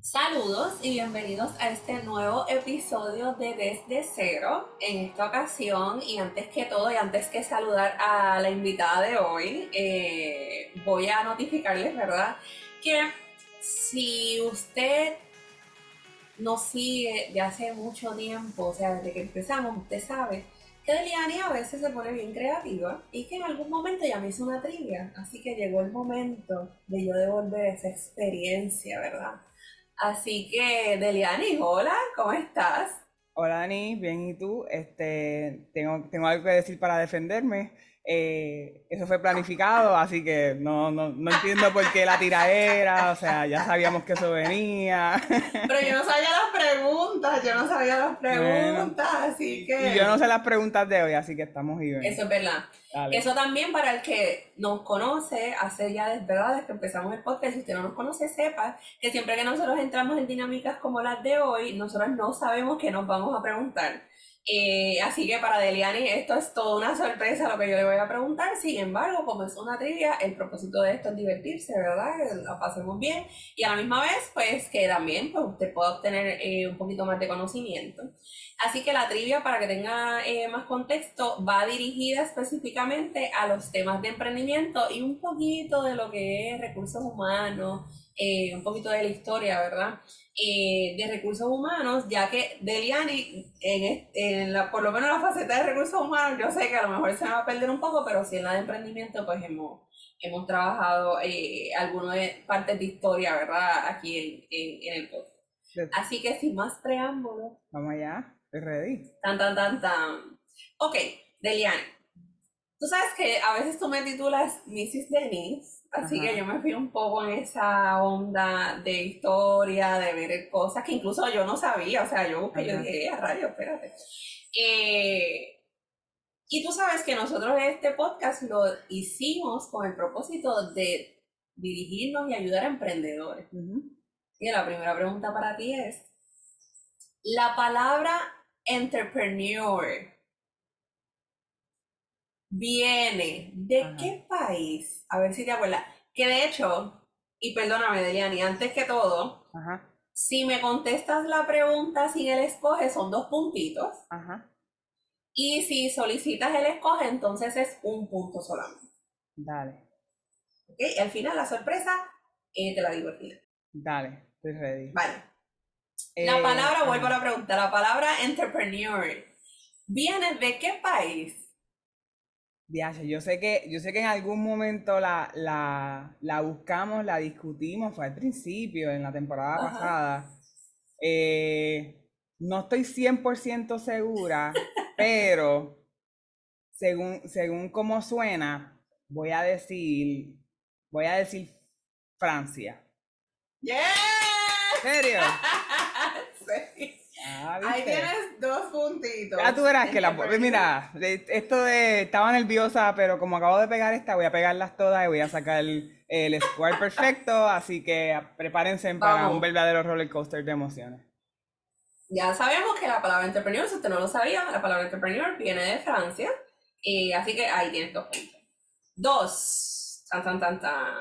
Saludos y bienvenidos a este nuevo episodio de Desde Cero. En esta ocasión, y antes que todo, y antes que saludar a la invitada de hoy, eh, voy a notificarles, ¿verdad? Que si usted nos sigue de hace mucho tiempo, o sea, desde que empezamos, usted sabe que Deliani a veces se pone bien creativa y que en algún momento ya me hizo una trivia. Así que llegó el momento de yo devolver esa experiencia, ¿verdad? Así que, Deliani, hola, ¿cómo estás? Hola Dani, bien, ¿y tú? Este, tengo, tengo algo que decir para defenderme. Eh, eso fue planificado, así que no, no, no entiendo por qué la tiraera, o sea, ya sabíamos que eso venía. Pero yo no sabía las preguntas, yo no sabía las preguntas, así que... Y yo no sé las preguntas de hoy, así que estamos bien. Eso es verdad. Eso también para el que nos conoce, hace ya desde, ¿verdad? desde que empezamos el podcast, si usted no nos conoce, sepa que siempre que nosotros entramos en dinámicas como las de hoy, nosotros no sabemos qué nos vamos a preguntar. Eh, así que para Deliani esto es toda una sorpresa lo que yo le voy a preguntar. Sin embargo, como es una trivia, el propósito de esto es divertirse, ¿verdad? La pasemos bien. Y a la misma vez, pues que también pues, usted pueda obtener eh, un poquito más de conocimiento. Así que la trivia, para que tenga eh, más contexto, va dirigida específicamente a los temas de emprendimiento y un poquito de lo que es recursos humanos, un poquito de la historia, ¿verdad? Eh, de recursos humanos, ya que Deliani, en, en la, por lo menos la faceta de recursos humanos, yo sé que a lo mejor se me va a perder un poco, pero sí en la de emprendimiento, pues hemos, hemos trabajado eh, algunas de partes de historia, ¿verdad? Aquí en, en, el podcast. Así que sin más preámbulos. Vamos allá, estoy ready. Tan, tan, tan, tan. Ok, Deliani. Tú sabes que a veces tú me titulas Mrs. Denise Así que yo me fui un poco en esa onda de historia, de ver cosas que incluso yo no sabía. O sea, yo busqué, yo dije, eh, radio, espérate. Eh, y tú sabes que nosotros este podcast lo hicimos con el propósito de dirigirnos y ayudar a emprendedores. Y la primera pregunta para ti es, la palabra entrepreneur viene de qué país? A ver si te acuerdas. Que de hecho, y perdóname, Deliani, antes que todo, si me contestas la pregunta sin el escoge, son dos puntitos. Y si solicitas el escoge, entonces es un punto solamente. Dale. Ok, y al final la sorpresa, eh, te la digo. Dale, estoy ready. Vale. la eh, palabra, vuelvo a la pregunta, la palabra entrepreneur, ¿viene de qué país? Yo sé que, yo sé que en algún momento la, la, buscamos, la discutimos, fue al principio, en la temporada pasada. Eh, no estoy 100% segura, pero según, según cómo suena, voy a decir, voy a decir Francia. ¡Yeah! ¿En serio? Ah, Ahí tienes dos puntitos. Ya tú verás que la. Mira, esto de. Estaba nerviosa, pero como acabo de pegar esta, voy a pegarlas todas y voy a sacar el, el square perfecto. Así que prepárense para un verdadero roller coaster de emociones. Ya sabemos que la palabra entrepreneur, si usted no lo sabía, la palabra entrepreneur viene de Francia. Y así que ahí tienes dos puntos. Dos. Tan, tan, tan, tan.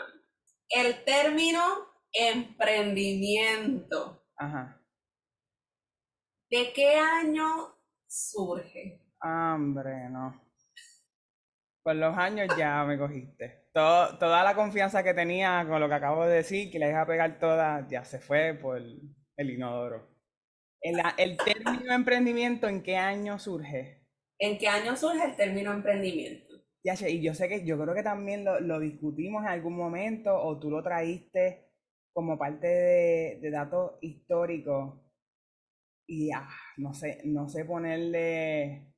El término emprendimiento. Ajá. ¿De qué año surge? Hombre, no. Por los años ya me cogiste. toda la confianza que tenía con lo que acabo de decir, que le iba a pegar toda, ya se fue por el inodoro. El, el término emprendimiento, ¿en qué año surge? ¿En qué año surge el término emprendimiento? Ya, y yo sé que yo creo que también lo, lo discutimos en algún momento o tú lo traíste como parte de, de datos históricos y ah, no sé, no sé ponerle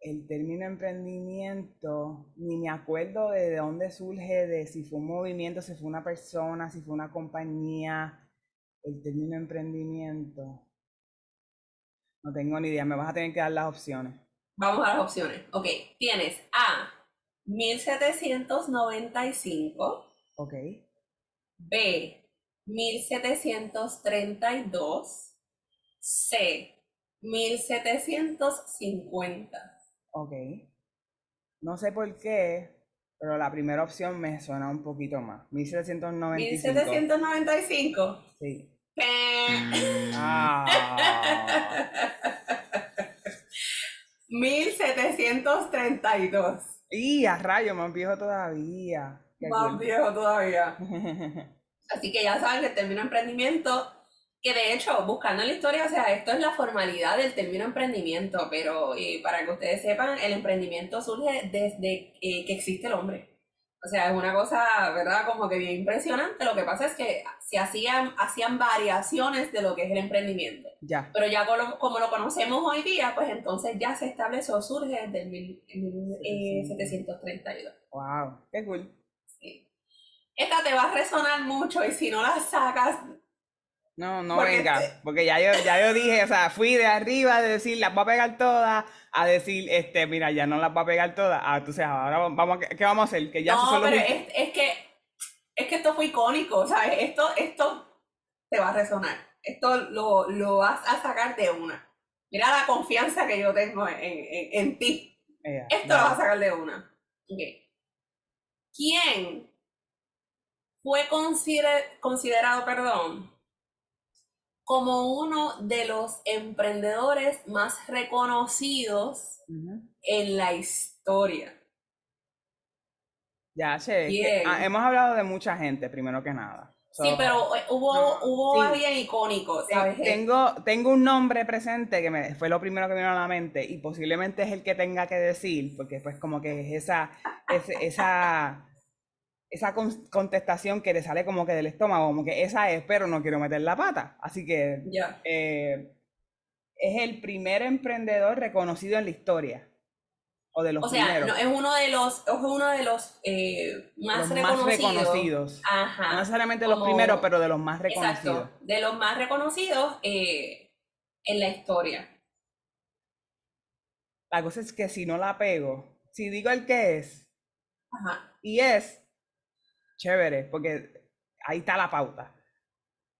el término emprendimiento, ni me acuerdo de dónde surge, de si fue un movimiento, si fue una persona, si fue una compañía, el término emprendimiento. No tengo ni idea, me vas a tener que dar las opciones. Vamos a las opciones. Ok, tienes A, 1795. Ok. B, 1732. C, 1750. Ok. No sé por qué, pero la primera opción me suena un poquito más. 1795. 1795. Sí. Ah. 1732. Y a rayo, más viejo todavía. Más viejo todavía. Así que ya saben que el término emprendimiento, que de hecho, buscando en la historia, o sea, esto es la formalidad del término emprendimiento, pero eh, para que ustedes sepan, el emprendimiento surge desde eh, que existe el hombre. O sea, es una cosa, ¿verdad? Como que bien impresionante. Lo que pasa es que se hacían, hacían variaciones de lo que es el emprendimiento. Ya. Pero ya como lo, como lo conocemos hoy día, pues entonces ya se estableció, surge desde el mil- en mil- eh, 732. Wow. Qué cool. Sí. Esta te va a resonar mucho y si no la sacas, No, no Porque venga, este- porque ya yo, ya yo dije, o sea, fui de arriba de decir las voy a pegar todas a decir, este, mira, ya no las voy a pegar todas. Ah, entonces ahora vamos, a- ¿qué vamos a hacer? Que ya no, pero es, es que es que esto fue icónico, ¿sabes? Esto, esto te va a resonar. Esto lo, lo vas a sacar de una. Mira la confianza que yo tengo en, en- en ti. Esto lo vas a sacar de una. Ok. ¿Quién fue consider- considerado, perdón, como uno de los emprendedores más reconocidos en la historia? Ya, che, que- ah, hemos hablado de mucha gente, primero que nada. Sí, pero eh, hubo, no, hubo sí. alguien icónico. Tengo, tengo un nombre presente que me, fue lo primero que me vino a la mente y posiblemente es el que tenga que decir, porque pues como que es esa, es- esa, esa con- contestación que le sale como que del estómago, como que esa es, pero no quiero meter la pata. Así que Ya. eh, es el primer emprendedor reconocido en la historia. O de los O sea, no, es uno de los, es uno de los eh, más, los más reconocidos. reconocidos. Ajá. No necesariamente los como- primeros, pero de los más reconocidos. Exacto, de los más reconocidos eh, en la historia. La cosa es que si no la pego, si digo el que es, Ajá. y es chévere, porque ahí está la pauta.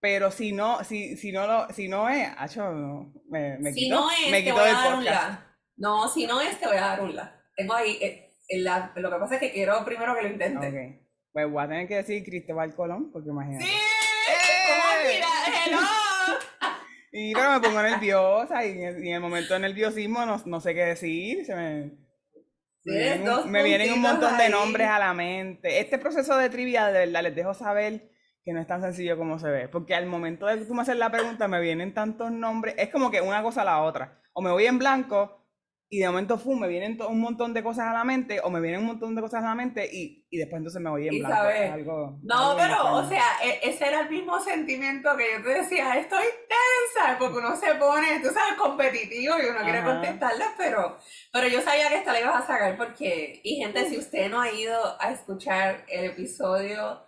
Pero si no, si, si no lo, si no es, acho, no, me, me si quito, no es, me te quito voy a dar un la. No, si no es, te voy a dar un la. Tengo ahí, eh, el la- lo que pasa es que quiero primero que lo intente. Ok. Pues voy a tener que decir Cristóbal Colón, porque imagínate. ¡Sí! ¡Eh! ¿Cómo. Y pero me pongo nerviosa y en el, y en el momento de nerviosismo no, no sé qué decir. Se me, vienen, dos un, me vienen un montón de ahí. nombres a la mente. Este proceso de trivia, de verdad, les dejo saber que no es tan sencillo como se ve. Porque al momento de que tú me haces la pregunta, me vienen tantos nombres. Es como que una cosa a la otra. O me voy en blanco y de momento, ¡fum! me vienen un montón de cosas a la mente. O me vienen un montón de cosas a la mente y, y después entonces me voy en blanco. algo, No, algo pero, o sea, e- ese era el mismo sentimiento que yo te decía, estoy tensa, porque uno se pone, tú sabes, competitivo y uno quiere Ajá. contestarla, pero, pero yo sabía que esta la ibas a sacar porque, y gente, si usted no ha ido a escuchar el episodio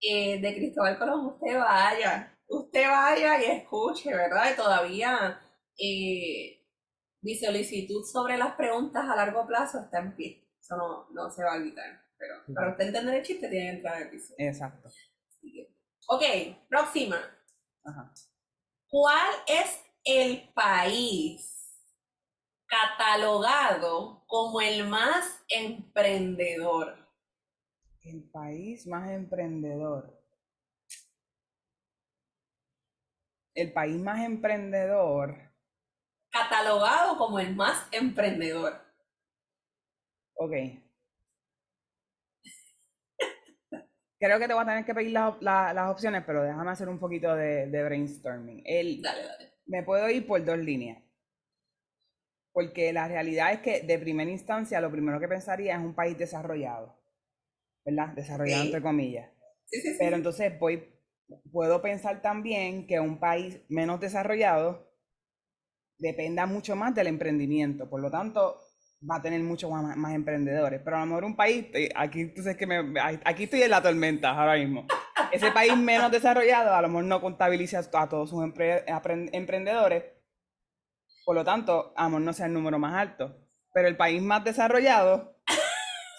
eh, de Cristóbal Colón, usted vaya, usted vaya y escuche, ¿verdad? Y todavía eh, mi solicitud sobre las preguntas a largo plazo está en pie, eso no, no se va a quitar, pero para usted entender el chiste tiene que entrar al episodio. Exacto. Así que- Ok, próxima. Ajá. ¿Cuál es el país catalogado como el más emprendedor? El país más emprendedor. El país más emprendedor. Catalogado como el más emprendedor. Ok. Creo que te voy a tener que pedir la- la- las opciones, pero déjame hacer un poquito de, de brainstorming. El, Dale, dale. me puedo ir por dos líneas. Porque la realidad es que de primera instancia lo primero que pensaría es un país desarrollado. ¿Verdad? Desarrollado entre comillas. Sí, sí, sí. Pero entonces voy, puedo pensar también que un país menos desarrollado dependa mucho más del emprendimiento. Por lo tanto, va a tener muchos más, más emprendedores. Pero a lo mejor un país, eh, aquí entonces que me, aquí estoy en la tormenta ahora mismo. Ese país menos desarrollado a lo mejor no contabiliza a todos sus empre- emprendedores. Por lo tanto, a lo mejor no sea el número más alto. Pero el país más desarrollado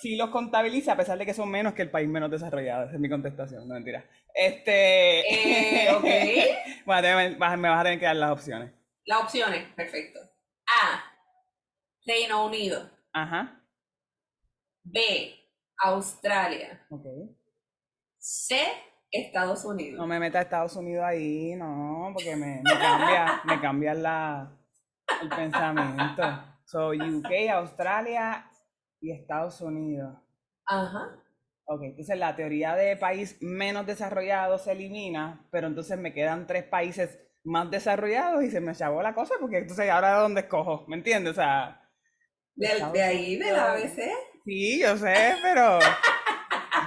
sí los contabiliza a pesar de que son menos que el país menos desarrollado. Esa es mi contestación, no mentira. Este. Eh, ok. Bueno, me vas a tener que dar las opciones. Las opciones, perfecto. A. Reino Unido. Ajá. B. Australia. Ok. C. Estados Unidos. No me meta a Estados Unidos ahí, no, porque me, me cambia, me cambia la, el pensamiento. So, UK, Australia y Estados Unidos. Ajá. Ok, entonces la teoría de país menos desarrollado se elimina, pero entonces me quedan tres países más desarrollados y se me chavó la cosa porque entonces ahora de dónde escojo, ¿me entiendes? O sea, De, ahí, de la. ABC. sí, yo sé, pero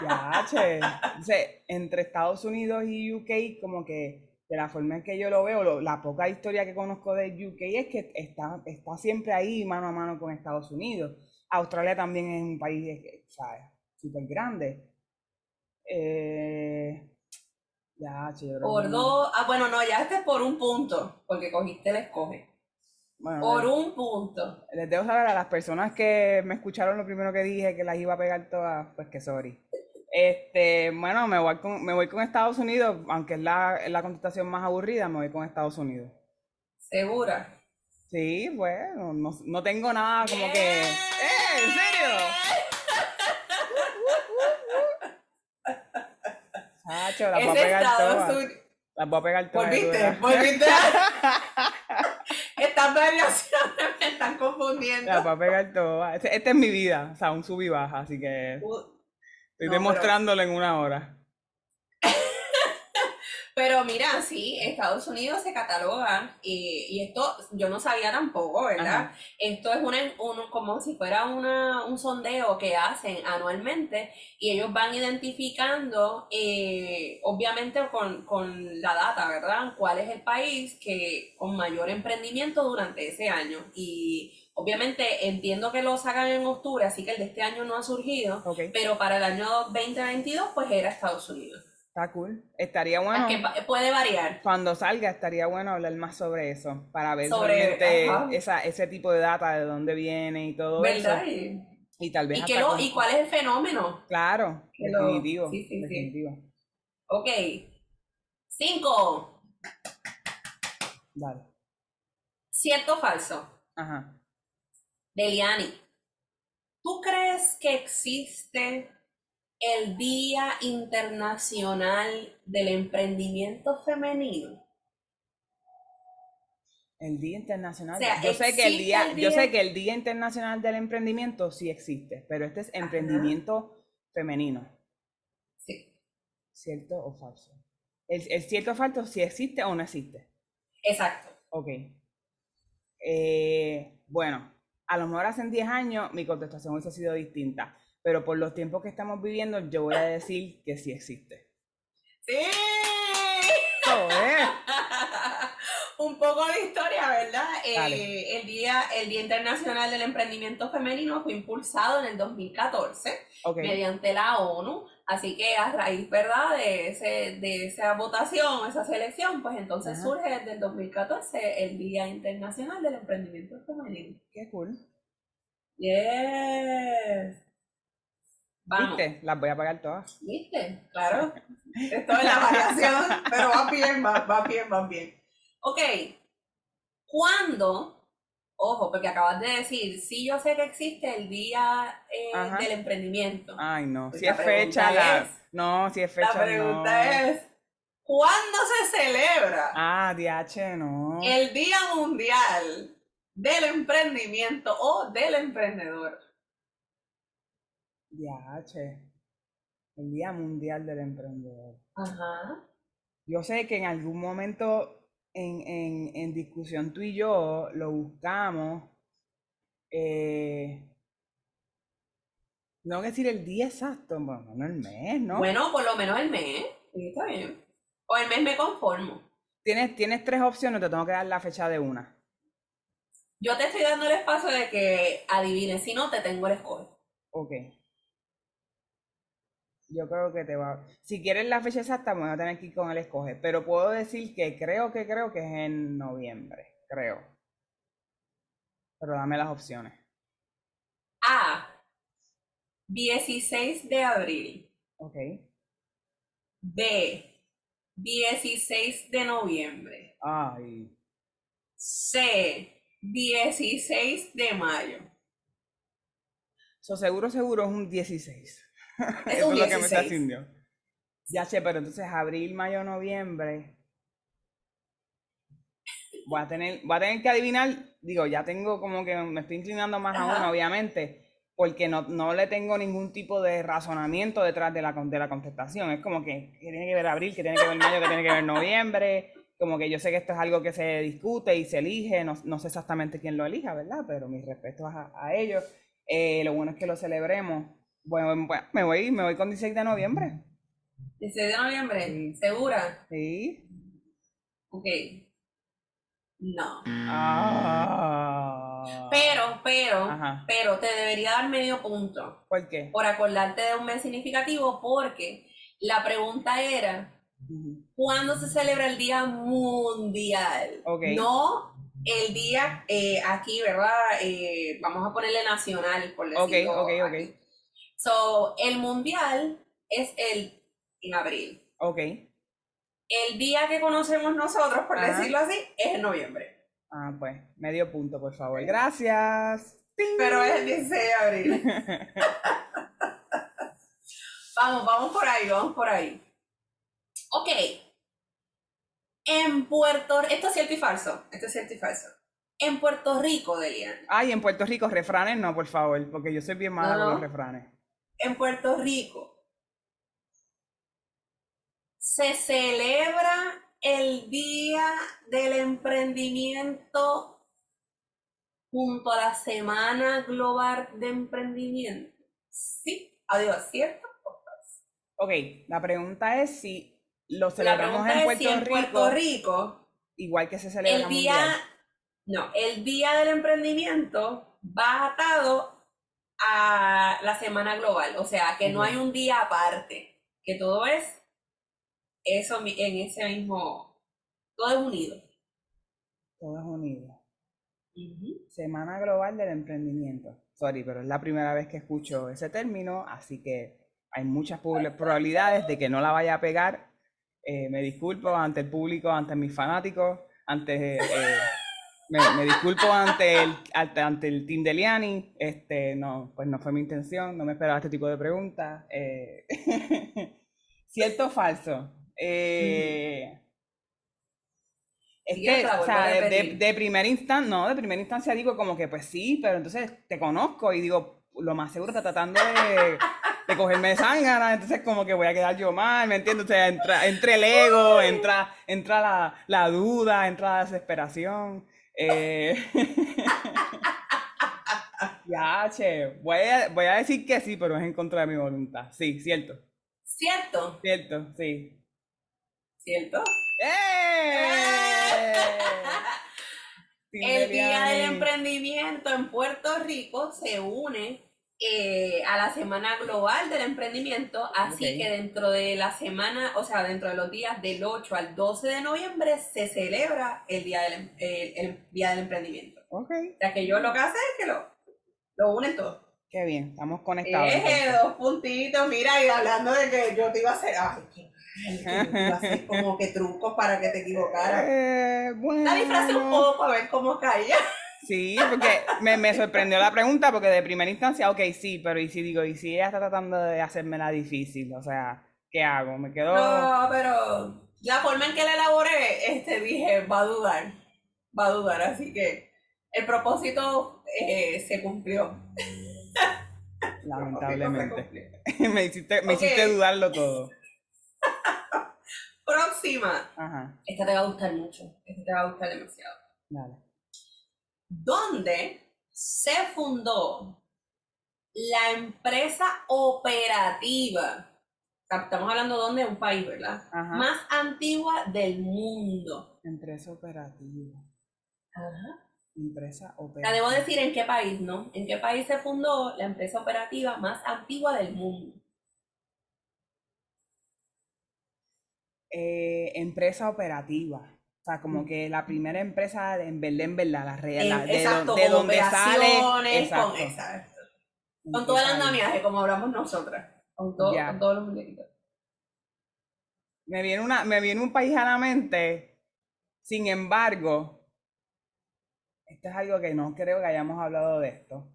ya, che. Entonces, entre Estados Unidos y UK, como que de la forma en que yo lo veo, lo- la poca historia que conozco de UK es que está, está siempre ahí mano a mano con Estados Unidos. Australia también es un país, eh, ¿sabes? Súper grande. Eh, ya, creo Por dos. Ah, bueno, no, ya este es por un punto, porque cogiste el escoge. Bueno, Por les, un punto. les debo saber a las personas que me escucharon lo primero que dije, que las iba a pegar todas, pues que sorry. Este, bueno, me voy con, me voy con Estados Unidos, aunque es la, es la contestación más aburrida, me voy con Estados Unidos. ¿Segura? Sí, bueno, no, no tengo nada como que... ¡Eh! ¿En serio? Chacho, las voy a pegar Estados todas. Unidos. Las voy a pegar todas. Volviste, volviste. Estas variaciones me están confundiendo. Las voy a pegar todas. Este- Esta es mi vida, o sea, un sub y baja, así que Uh, estoy No, pero- demostrándolo en una hora. Pero mira, sí, Estados Unidos se cataloga y, y esto yo no sabía tampoco, ¿verdad? Ajá. Esto es una, un- como si fuera una, un sondeo que hacen anualmente y ellos van identificando, eh, obviamente con, con la data, ¿verdad? ¿Cuál es el país que con mayor emprendimiento durante ese año? Y obviamente entiendo que lo sacan en octubre, así que el de este año no ha surgido, pero para el año 2022 pues era Estados Unidos. Está cool. Estaría bueno, Que puede variar. cuando salga, estaría bueno hablar más sobre eso, para ver Sobre- realmente ajá. esa, ese tipo de data, de dónde viene y todo ¿Verdad? eso. Y, Y tal vez y, qué lo- ¿Y cuál es el fenómeno? Claro, que lo- definitivo, sí, sí, sí. definitivo. Ok. Cinco. Dale. ¿Cierto o falso? Ajá. Deliani. ¿Tú crees que existe el Día Internacional del Emprendimiento Femenino? El Día Internacional. O sea, yo sé que el ¿existe día, el yo sé que el Día Internacional del Emprendimiento sí existe, pero este es emprendimiento femenino. Sí. ¿Cierto o falso? El, el cierto o falso, si existe o no existe. Exacto. Ok. Eh, bueno, a lo mejor hace 10 años mi contestación hubiese sido distinta, pero por los tiempos que estamos viviendo, yo voy a decir que sí existe. ¡Sí! Un poco de historia, ¿verdad? Eh, el, día, el Día Internacional del Emprendimiento Femenino fue impulsado en el 2014 Ok. mediante la ONU, así que a raíz, ¿verdad?, de, ese, de esa votación, esa selección, pues entonces Ajá. surge desde el 2014 el Día Internacional del Emprendimiento Femenino. Qué cool. Yes. Vamos. ¿Viste? Las voy a pagar todas. ¿Viste? Claro. Esto es la variación, pero va bien, va, va bien, va bien. Ok. ¿Cuándo? Ojo, porque acabas de decir, sí yo sé que existe el día eh, del emprendimiento. Ay, no. Pues Si es fecha, la... es- No, si es fecha, La pregunta no. es, ¿cuándo se celebra Ah, DH, no. el Día Mundial del Emprendimiento o del Emprendedor? DH. El Día Mundial del Emprendedor. Ajá. Yo sé que en algún momento en, en, en discusión tú y yo lo buscamos. Eh, no decir el día exacto, bueno, no el mes, ¿no? Bueno, por lo menos el mes. Sí, está bien. O el mes me conformo. Tienes, tienes tres opciones, te tengo que dar la fecha de una. Yo te estoy dando el espacio de que adivines, si no te tengo el escoge. Ok. Yo creo que te va. Si quieres la fecha exacta, me voy a tener que ir con el escoge. Pero puedo decir que creo que creo que es en noviembre. Creo. Pero dame las opciones. A. 16 de abril. Ok. B. 16 de noviembre. Ay. C. 16 de mayo. So, seguro, seguro es un 16. Es Eso un es lo que me está 16. haciendo. Ya sé, pero entonces abril, mayo, noviembre. Voy a tener, voy a tener que adivinar, digo, ya tengo como que me estoy inclinando más a uno, obviamente, porque no, no le tengo ningún tipo de razonamiento detrás de la, de la contestación. Es como que, tiene que ver abril, que tiene que ver mayo, que tiene que ver noviembre. Como que yo sé que esto es algo que se discute y se elige, no, no sé exactamente quién lo elija, ¿verdad? Pero mis respetos a, a ellos. Eh, lo bueno es que lo celebremos. Bueno, me voy, me voy con 16 de noviembre. 16 de noviembre, ¿segura? Sí. Ok. No. Ah. Pero, pero, Ajá. pero te debería dar medio punto ¿Por qué? por acordarte de un mes significativo porque la pregunta era. ¿cuándo se celebra el Día Mundial? Ok. No el día eh, aquí, ¿verdad? Eh, vamos a ponerle nacional, por Ok, decirlo. ok, ok. aquí. So, el Mundial es el en abril. Ok. El día que conocemos nosotros, por Ajá. decirlo así, es en noviembre. Ah, pues, medio punto, por favor. Gracias. ¡Ting! Pero es el 16 de abril. vamos, vamos por ahí, vamos por ahí. Ok. En Puerto esto es cierto y falso. Esto es cierto y falso. En Puerto Rico, Delian. Ay, en Puerto Rico, refranes no, por favor, porque yo soy bien mala No, con los refranes. En Puerto Rico se celebra el Día del Emprendimiento junto a la Semana Global de Emprendimiento. Sí, adiós, ¿cierto? Ok, la pregunta es si lo celebramos en Puerto, si en Rico, Puerto Rico igual que se celebra el día, mundial. no, el Día del Emprendimiento va atado a la Semana Global, o sea, que no hay un día aparte, que todo es eso en ese mismo, todo es unido. Todos unidos. Semana Global del Emprendimiento. Sorry, pero es la primera vez que escucho ese término, así que hay muchas prob- probabilidades de que no la vaya a pegar. Eh, me disculpo ante el público, ante mis fanáticos, ante, eh, me, me disculpo ante el, ante, ante el Team de Liani. Este, no, pues no fue mi intención, no me esperaba este tipo de preguntas. Eh, ¿Cierto o falso? Eh, es que, o sea, de, de primera instancia, no, de primera instancia digo como que pues sí, pero entonces te conozco y digo, lo más seguro está tratando de, de cogerme de zángana, entonces como que voy a quedar yo mal, ¿me entiendes? O sea, entra, entra el ego, entra, entra la, la duda, entra la desesperación. Eh... ya, che, voy a, voy a decir que sí, pero es en contra de mi voluntad. Sí, cierto, ¿Cierto? cierto, sí. ¿Cierto? ¡Eh! El Día del. Emprendimiento en Puerto Rico se une eh, a la Semana Global del Emprendimiento, así que dentro de la semana, o sea, dentro de los días del 8 al 12 de noviembre se celebra el Día del, Em- el, el Día del Emprendimiento. Ok, O sea, que ellos lo que hacen es que lo, lo unen todo. qué bien, estamos conectados. Eje, dos puntitos, mira, y hablando de que yo te iba a hacer, ay, qué mal, que yo te iba a hacer como que trucos para que te equivocaras. Eh, bueno. La disfrazé un poco a ver cómo caía. Sí, porque me, me sorprendió la pregunta porque de primera instancia, ok, sí, pero y si digo, y si ella está tratando de hacérmela difícil, o sea, ¿qué hago? Me quedo... No, pero la forma en que la elaboré, este, dije, va a dudar, va a dudar, así que el propósito eh, se cumplió. lamentablemente. me hiciste, me hiciste dudarlo todo. Próxima. Ajá, Esta te va a gustar mucho, esta te va a gustar demasiado. dale. ¿Dónde se fundó la empresa operativa? Estamos hablando de dónde, un país, ¿verdad? Ajá. Más antigua del mundo. Empresa operativa. Ajá. Empresa operativa. debo decir en qué país, ¿no? ¿En qué país se fundó la empresa operativa más antigua del mundo? Eh, empresa operativa. O sea, como que la primera empresa en verdad, en verdad, la real, la- de, exacto, de donde sale. Exacto. con, exacto. Con todo el andamiaje, como hablamos nosotras. Con, todo, Ya. con todos los muñequitos. Me viene, una, me viene un país a la mente, sin embargo, esto es algo que no creo que hayamos hablado de esto.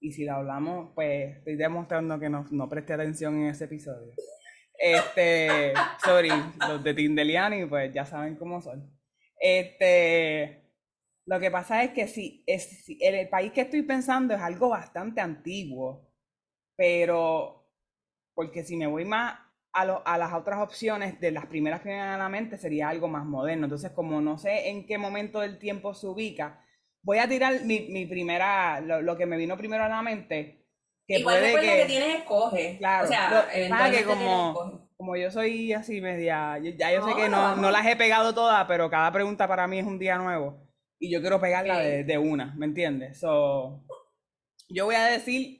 Y si lo hablamos, pues estoy demostrando que no, no presté atención en ese episodio. Este, sorry, los de Tindeliani, pues ya saben cómo son. Este, lo que pasa es que sí, es, el país que estoy pensando es algo bastante antiguo, pero porque si me voy más a, a las otras opciones, de las primeras que me vienen a la mente, sería algo más moderno. Entonces, como no sé en qué momento del tiempo se ubica, voy a tirar mi, mi primera, lo, que me vino primero a la mente. Que Igual puede que, que tienes escoge. Claro, o sea, que como, como yo soy así media, ya yo sé que no, no, las he pegado todas, pero cada pregunta para mí es un día nuevo. Y yo quiero pegarla de, de, una, ¿me entiendes? So, yo voy a decir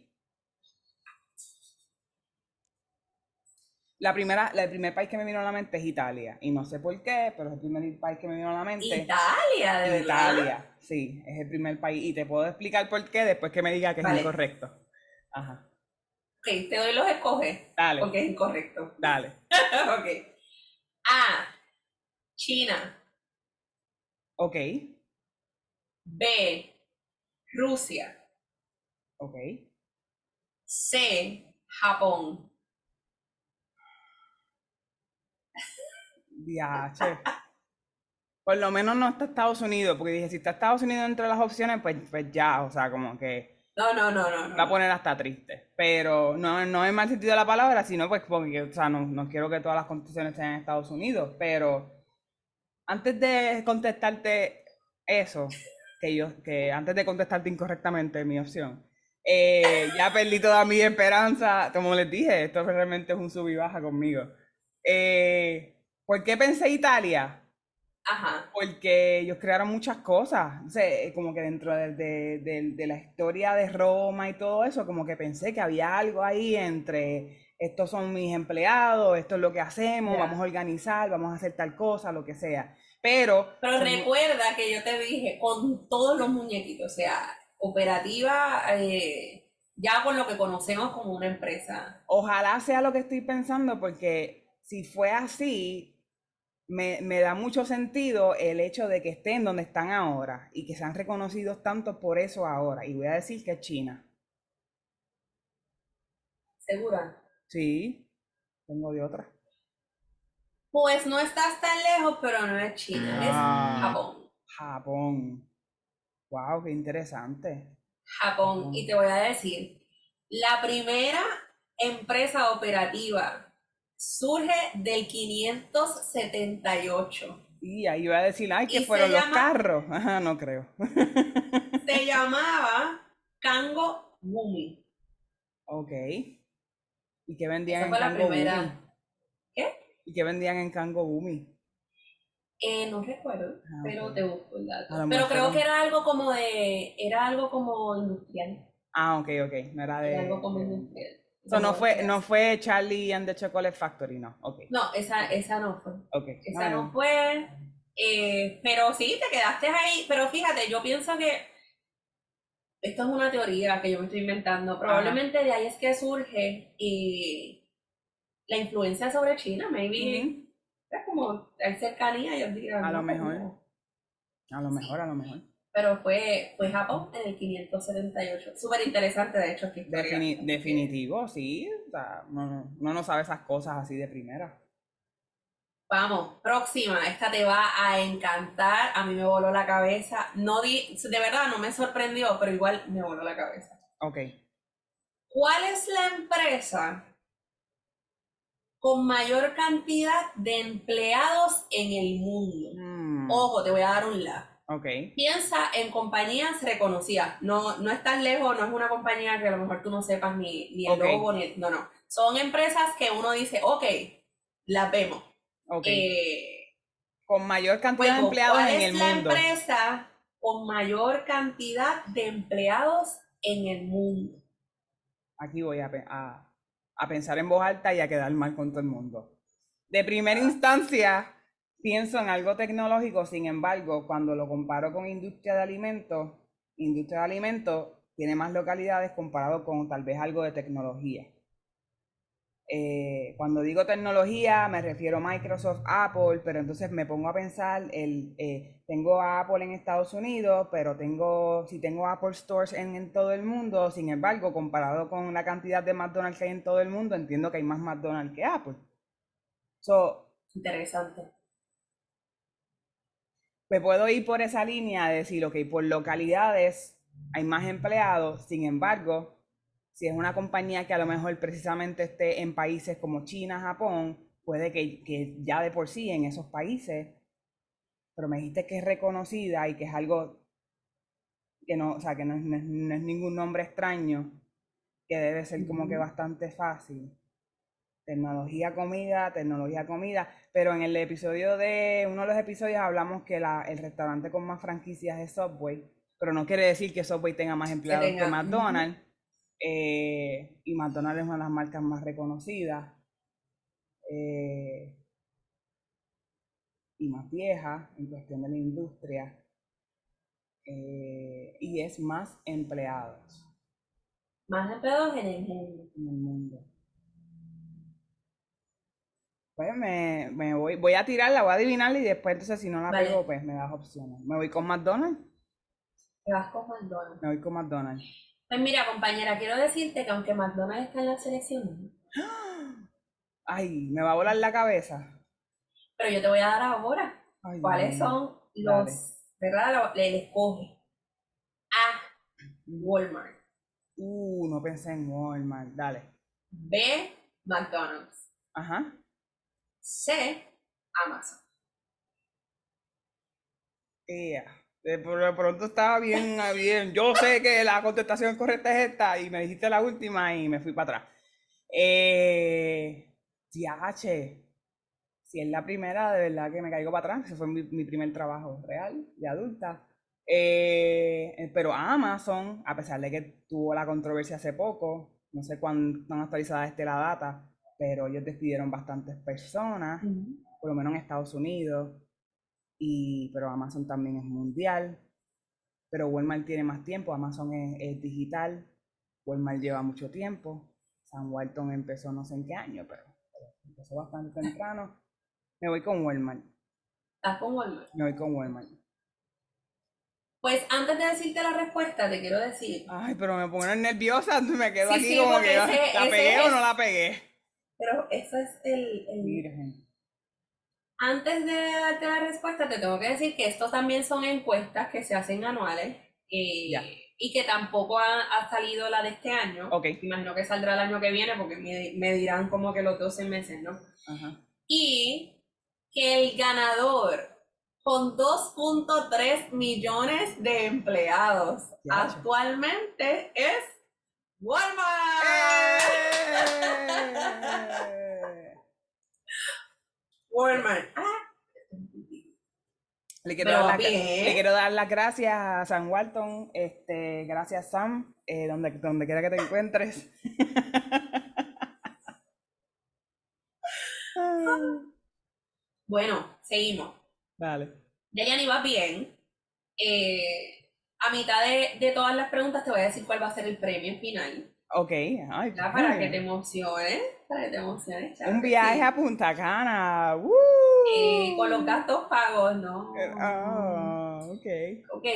La primera, el primer país que me vino a la mente es Italia. Y no sé por qué, pero es el primer país que me vino a la mente. Italia, de verdad. Italia, sí, es el primer país. Y te puedo explicar por qué después que me diga que es incorrecto. Ajá. Te doy los escoges. Dale. Porque es incorrecto. Dale. ok. A. China. Ok. B. Rusia. Ok. C. Japón. Diache. Por lo menos no está Estados Unidos, porque dije, si está Estados Unidos entre las opciones, pues, pues ya, o sea, como que... No, no, no, no. Va a poner hasta triste. Pero no, no en mal sentido de la palabra, sino pues porque, o sea, no, no quiero que todas las constituciones estén en Estados Unidos. Pero antes de contestarte eso, que yo, que antes de contestarte incorrectamente mi opción, eh, ya perdí toda mi esperanza. Como les dije, esto realmente es un sub y baja conmigo. Eh, ¿Por qué pensé Italia? Ajá. Porque ellos crearon muchas cosas. O sea, eh, como que dentro de, la historia de Roma y todo eso, como que pensé que había algo ahí entre estos son mis empleados, esto es lo que hacemos, vamos a organizar, vamos a hacer tal cosa, lo que sea. Pero. Pero recuerda que yo te dije, con todos los muñequitos, o sea, operativa. Eh, ya con lo que conocemos como una empresa. Ojalá sea lo que estoy pensando, porque si fue así, me, da mucho sentido el hecho de que estén donde están ahora y que sean reconocidos tanto por eso ahora. Y voy a decir que es China. ¿Segura? Sí, tengo de otra. Pues no estás tan lejos, pero no es China, es ah, Japón. Japón. Wow, qué interesante. Japón. Y te voy a decir, la primera empresa operativa surge del 578. Y ahí iba a decir, ay, que fueron los carros. Ajá, no creo. se llamaba Kango Gumi. Ok. ¿Y qué vendían en Kango primera. ¿Qué? ¿Y qué vendían en Kango Gumi? Eh, no recuerdo, ah, pero te busco el dato. Pero creo que era algo como de, era algo como industrial. Ah, ok, ok, no era de... Era algo como industrial no fue, no fue Charlie and the Chocolate Factory, no. Okay. No, esa, esa no fue. Okay. Esa no fue. Eh, pero sí, te quedaste ahí. Pero fíjate, yo pienso que esto es una teoría que yo me estoy inventando. Probablemente de ahí es que surge y la influencia sobre China, maybe. Es como hay cercanía, yo diría. A lo mejor. A lo mejor, a lo mejor pero fue, fue Japón en el 578. Súper interesante, de hecho. definitivo, sí. O sea, no, no, no sabe esas cosas así de primera. Vamos, próxima. Esta te va a encantar. A mí me voló la cabeza. No di, de verdad no me sorprendió, pero igual me voló la cabeza. Ok. ¿Cuál es la empresa con mayor cantidad de empleados en el mundo? Mm. Ojo, te voy a dar un la. Okay. Piensa en compañías reconocidas. No, no estás lejos, no es una compañía que a lo mejor tú no sepas ni, ni el logo, ni no, no. Son empresas que uno dice, ok, las vemos. Okay. Eh, con mayor cantidad de empleados en el mundo. ¿Cuál es la empresa con mayor cantidad de empleados en el mundo? Aquí voy a, a, a pensar en voz alta y a quedar mal con todo el mundo. De primera instancia, pienso en algo tecnológico, sin embargo, cuando lo comparo con industria de alimentos, industria de alimentos tiene más localidades comparado con tal vez algo de tecnología. Eh, cuando digo tecnología me refiero a Microsoft, Apple, pero entonces me pongo a pensar, el, eh, tengo Apple en Estados Unidos, pero tengo, si tengo Apple Stores en, en, todo el mundo, sin embargo, comparado con la cantidad de McDonald's que hay en todo el mundo, entiendo que hay más McDonald's que Apple. So, Interesante. Me puedo ir por esa línea de decir, ok, por localidades hay más empleados, sin embargo, si es una compañía que a lo mejor precisamente esté en países como China, Japón, puede que, que ya de por sí en esos países, pero me dijiste que es reconocida y que es algo que no, o sea, que no es, no es- no es ningún nombre extraño, que debe ser como que bastante fácil. Tecnología, comida, tecnología, comida. Pero en el episodio de, uno de los episodios hablamos que la, el restaurante con más franquicias es Subway, pero no quiere decir que Subway tenga más empleados que. McDonald's. eh, y McDonald's es una de las marcas más reconocidas eh, y más viejas en cuestión de la industria. eh, y es más empleados Más empleados en el mundo. en el mundo. Pues me, me voy, voy a tirarla, voy a adivinarla y después entonces si no la Vale. pego, pues me das opciones. Me voy con McDonald's, Te vas con McDonald's. me voy con McDonald's. Pues mira, compañera, quiero decirte que aunque McDonald's está en la selección, Ay, me va a volar la cabeza. pero yo te voy a dar ahora Ay, cuáles son los, ¿verdad? Lo- Le escoge. A. Walmart. Uh, no pensé en Walmart, dale. B. McDonald's. Ajá. C. Amazon. Ea, De por de pronto estaba bien, ah, bien. Yo sé que la contestación correcta es esta y me dijiste la última y me fui para atrás. Eh, diache. Si es la primera, de verdad que me caigo para atrás. Ese fue mi, mi primer trabajo real de adulta. Eh, eh, pero Amazon, a pesar de que tuvo la controversia hace poco, no sé cuán, cuán actualizada esté la data, pero ellos despidieron bastantes personas por lo menos en Estados Unidos, y, pero Amazon también es mundial, pero Walmart tiene más tiempo, Amazon es, es digital, Walmart lleva mucho tiempo, San Walton empezó no sé en qué año, pero, pero empezó bastante temprano. Me voy con Walmart, ¿Estás con Walmart? me voy con Walmart. Pues antes de decirte la respuesta, te quiero decir, Ay, pero me pongo nerviosa, me quedo Sí, aquí sí, como que ese- ¿la ese pegué o no la pegué? Pero eso es el, el- Virgen. Antes de darte la respuesta, te tengo que decir que estos también son encuestas que se hacen anuales eh, y que tampoco ha, ha salido la de este año. Ok, Imagino que saldrá el año que viene porque me, me dirán como que los 12 meses, ¿no? Y que el ganador con 2.3 millones de empleados actualmente es Walmart. ¡Eh! Walmart. Ah, Le quiero, Pero dar las, bien. le quiero dar las gracias a Sam Walton, este, gracias Sam, eh, donde, donde quiera que te encuentres. Bueno, seguimos. Dale. Delian iba bien. Eh, a mitad de, de todas las preguntas te voy a decir cuál va a ser el premio final. Ok, ay, ¿verdad? Para que te emociones. Para que te emociones. Un viaje sí. a Punta Cana. ¡woo! Eh, con los gastos pagos, ¿no? Ah, ok. Ok,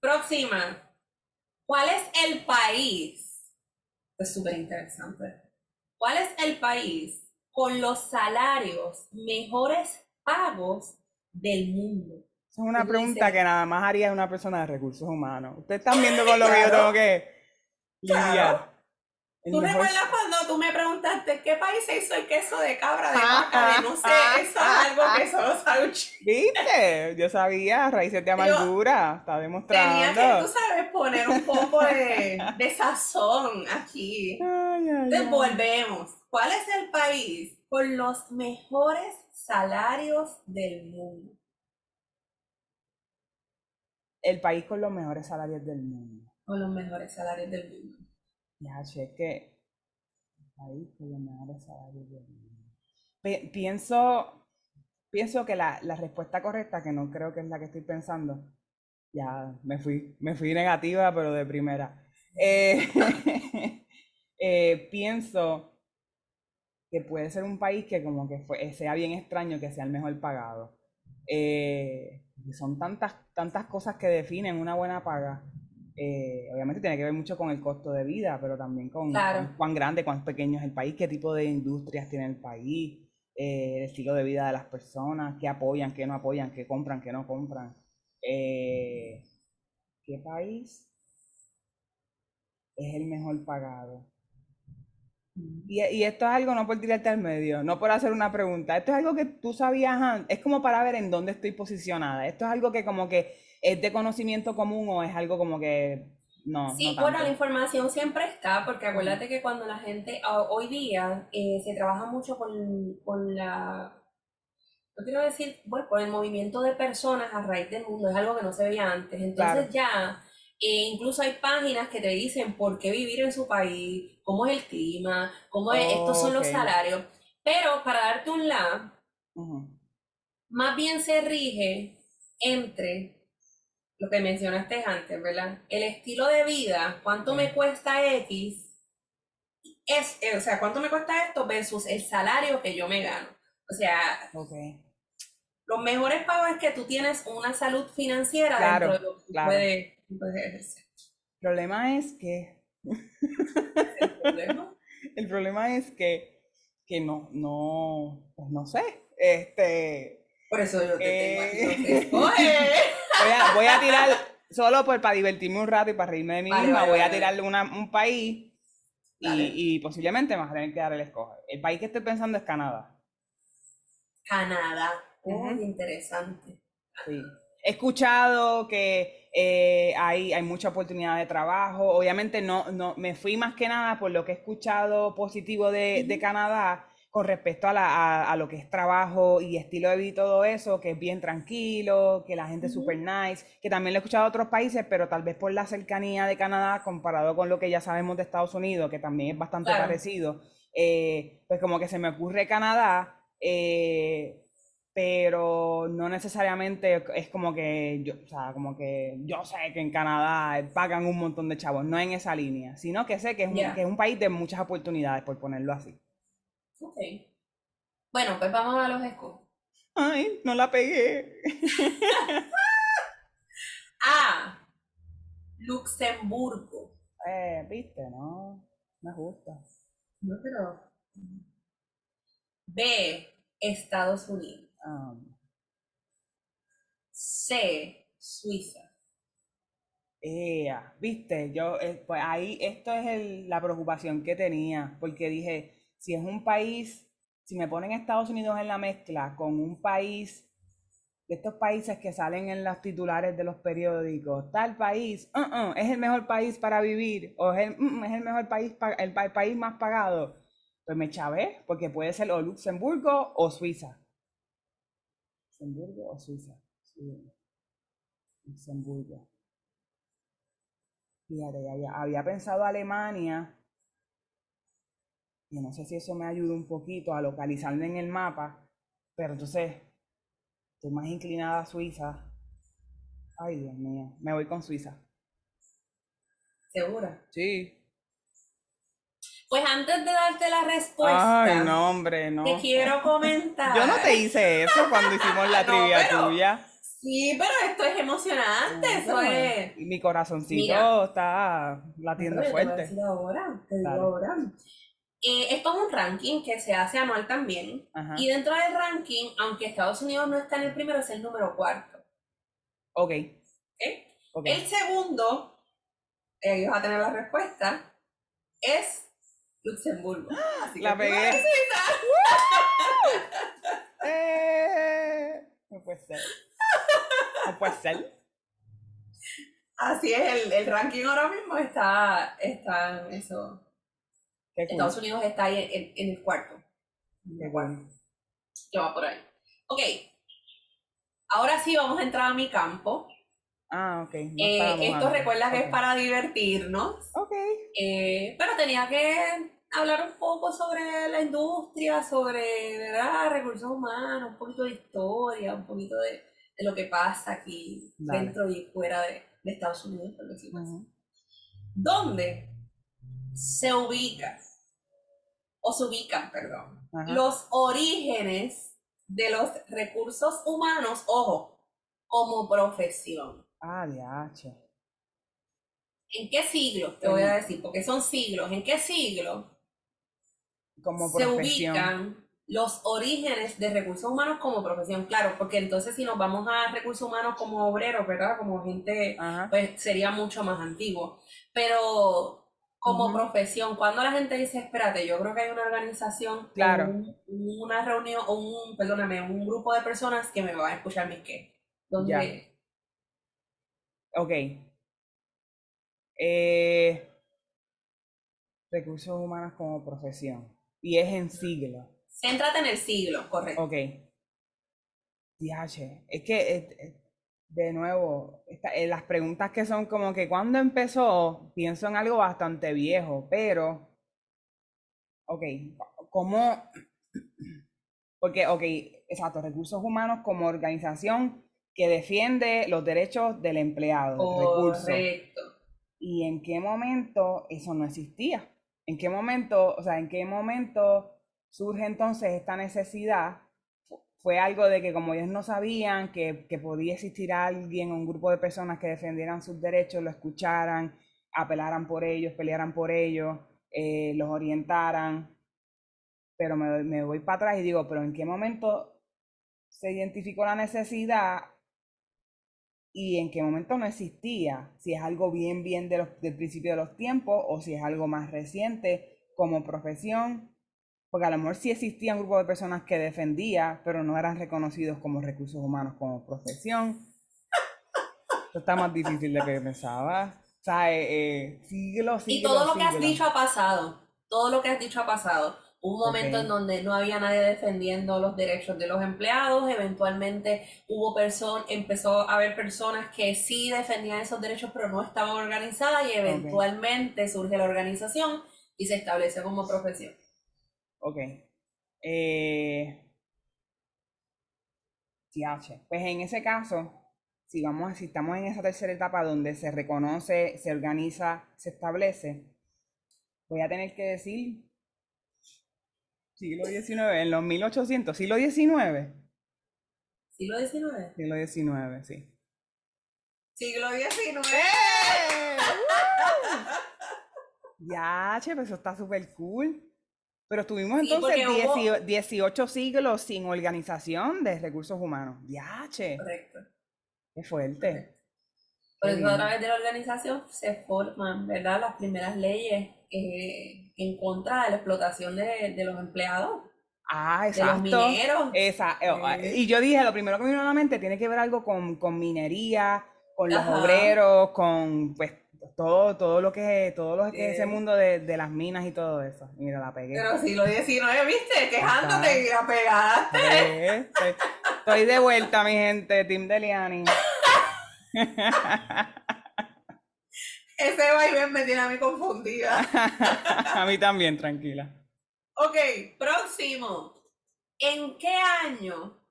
próxima. ¿Cuál es el país? Es súper interesante. ¿Cuál es el país con los salarios mejores pagos del mundo? Es una pregunta que nada más haría una persona de recursos humanos. Ustedes están viendo con lo que yo tengo que lidiar. ¿Tú mejor- recuerdas cuando tú me preguntaste qué país se hizo el queso de cabra, de vaca, de no sé? Eso es algo que solo sabe ¿Viste? Yo sabía, raíces de amargura. Está demostrando. Tenía que, tú sabes, poner un poco de, de sazón aquí. Ay, ay, Entonces ay. volvemos. ¿Cuál es el país con los mejores salarios del mundo? El país con los mejores salarios del mundo. Con los mejores salarios del mundo. Ya, che, es que el país con los mejores salarios del mundo. Pi- pienso, pienso que la, la respuesta correcta, que no creo que es la que estoy pensando, ya me fui, me fui negativa, pero de primera. Eh, eh, pienso que puede ser un país que como que fue- sea bien extraño que sea el mejor pagado. Eh, son tantas, tantas cosas que definen una buena paga. Eh, obviamente tiene que ver mucho con el costo de vida, pero también con, Claro. con cuán grande, cuán pequeño es el país, qué tipo de industrias tiene el país, eh, el estilo de vida de las personas, qué apoyan, qué no apoyan, qué compran, qué no compran. Eh, ¿Qué país es el mejor pagado? Y, y, esto es algo no por tirarte al medio, no por hacer una pregunta. Esto es algo que tú sabías antes, es como para ver en dónde estoy posicionada. Esto es algo que como que es de conocimiento común o es algo como que no. Sí, no bueno, la información siempre está, porque acuérdate que cuando la gente, hoy día, eh, se trabaja mucho con, con la no quiero decir, bueno, por el movimiento de personas a raíz del mundo, es algo que no se veía antes. Entonces ya, eh, incluso hay páginas que te dicen por qué vivir en su país, cómo es el clima, cómo es, estos son los salarios. Pero para darte un la, más bien se rige entre lo que mencionaste antes, ¿verdad? El estilo de vida, cuánto me cuesta X, es, eh, o sea, cuánto me cuesta esto versus el salario que yo me gano. O sea, los mejores pagos es que tú tienes una salud financiera dentro de lo que claro. puedes, ejercer. El problema es que. ¿El problema? El problema es que, que no, no, pues no sé. Este. Por eso yo te eh... tengo aquí voy, a, voy a tirar, solo por, para divertirme un rato y para reírme de mí vale, misma, vale, voy a tirarle una, un país y, y, posiblemente me vas a tener que dar el escoger. El país que estoy pensando es Canadá. Canadá. Muy interesante. Sí. He escuchado que eh, hay, hay mucha oportunidad de trabajo. Obviamente no, no me fui más que nada por lo que he escuchado positivo de, de Canadá con respecto a, la, a, a, lo que es trabajo y estilo de vida y todo eso, que es bien tranquilo, que la gente es super nice, que también lo he escuchado de otros países, pero tal vez por la cercanía de Canadá comparado con lo que ya sabemos de Estados Unidos, que también es bastante claro. parecido, eh, pues como que se me ocurre Canadá. Eh, pero no necesariamente es como que yo, o sea, como que yo sé que en Canadá pagan un montón de chavos, no en esa línea, sino que sé que es, yeah. un, que es un país de muchas oportunidades, por ponerlo así. Ok. Bueno, pues vamos a los escos. Ay, no la pegué. A. Luxemburgo. Eh, viste, no, me gusta. No, pero. B. Estados Unidos. Um, C, Suiza. Yeah, viste, yo, eh, pues ahí, esto es el, la preocupación que tenía, porque dije, si es un país, si me ponen Estados Unidos en la mezcla con un país, de estos países que salen en los titulares de los periódicos, tal país, uh -uh, es el mejor país para vivir, o es el, el mejor país, el, país más pagado, pues me chavé, porque puede ser o Luxemburgo o Suiza. ¿Luxemburgo o Suiza? Luxemburgo. Fíjate, había pensado Alemania. Y no sé si eso me ayuda un poquito a localizarme en el mapa. Pero entonces, estoy más inclinada a Suiza. Ay, Dios mío. Me voy con Suiza. ¿Segura? Sí. Pues antes de darte la respuesta, Ay, no, hombre, no. te quiero comentar. Yo no te hice eso cuando hicimos la trivia pero, tuya. Sí, pero esto es emocionante, eso es. Y mi corazoncito Mira, está latiendo fuerte. Te voy a decir ahora, te digo ahora. Eh, esto es un ranking que se hace anual también. Ajá. Y dentro del ranking, aunque Estados Unidos no está en el primero, es el número cuarto. Ok. ¿Okay? okay. El segundo, eh, vas a tener la respuesta, es Luxemburgo. Así la pegué. eh, no puede ser. No puede ser. Así es, el, el ranking ahora mismo está, está en eso. Estados Unidos está ahí en, el cuarto. Qué bueno. Que va por ahí. Ok. Ahora sí vamos a entrar a mi campo. Ah, ok. No eh, esto recuerda que es para divertirnos. Ok. Eh, pero tenía que hablar un poco sobre la industria, sobre ¿verdad? recursos humanos, un poquito de historia, un poquito de, de lo que pasa aquí Dale. dentro y fuera de, de, Estados Unidos, por decirlo. Uh -huh. ¿Dónde se ubica, o se ubican, perdón, los orígenes de los recursos humanos, ojo, como profesión? Ah, ya, ¿En qué siglo? Te voy a decir, porque son siglos. ¿En qué siglo como se ubican los orígenes de recursos humanos como profesión, claro, porque entonces si nos vamos a recursos humanos como obreros, ¿verdad? Como gente, pues sería mucho más antiguo. Pero como profesión, cuando la gente dice, espérate, yo creo que hay una organización, claro. una reunión, o un, perdóname, un grupo de personas que me van a escuchar mis qué. ¿Dónde? Ok. Eh, recursos humanos como profesión. Y es en siglo. Céntrate en el siglo, correcto. Ok. es que, de nuevo, eh, las preguntas que son como que cuando empezó, pienso en algo bastante viejo, pero, ok, ¿cómo? Porque, ok, exacto, recursos humanos como organización que defiende los derechos del empleado, Correcto. ¿Y en qué momento eso no existía? ¿En qué momento, o sea, en qué momento surge entonces esta necesidad, fue algo de que como ellos no sabían que, podía existir alguien, un grupo de personas que defendieran sus derechos, lo escucharan, apelaran por ellos, pelearan por ellos, eh, los orientaran. Pero me, me voy para atrás y digo, pero ¿en qué momento se identificó la necesidad y en qué momento no existía? Si es algo bien, bien de los, del principio de los tiempos o si es algo más reciente como profesión porque a lo mejor sí existía un grupo de personas que defendía, pero no eran reconocidos como recursos humanos como profesión. Esto está más difícil de lo que pensaba. O sea, eh, siglo, Y todo lo que has dicho ha pasado. Todo lo que has dicho ha pasado. Un momento en donde no había nadie defendiendo los derechos de los empleados, eventualmente hubo personas, empezó a haber personas que sí defendían esos derechos pero no estaban organizadas y eventualmente surge la organización y se establece como profesión. Ok. Eh, pues en ese caso, si vamos, si estamos en esa tercera etapa donde se reconoce, se organiza, se establece, voy a tener que decir siglo XIX, en los 1800, siglo XIX. ¿Siglo XIX? Siglo XIX, sí. Siglo XIX. ya, che, pues eso está súper cool. Pero estuvimos entonces 18 siglos sin organización de recursos humanos. ¡Yache! Correcto. Qué fuerte. Por eso a través de la organización se forman, ¿verdad? Las primeras leyes eh, en contra de la explotación de, los empleados. Ah, exacto. De los mineros. Eh, y yo dije, lo primero que me vino a la mente tiene que ver algo con, con minería, con los obreros, con pues todo, todo lo que todo lo que es ese mundo de, de, las minas y todo eso. Mira, la pegué. Pero siglo XIX, ¿viste? Quejándote y la pegaste. Estoy, de vuelta, mi gente, Tim Deliani. Ese vaivén me tiene a mí confundida. a mí también, tranquila. Ok, próximo. ¿En qué año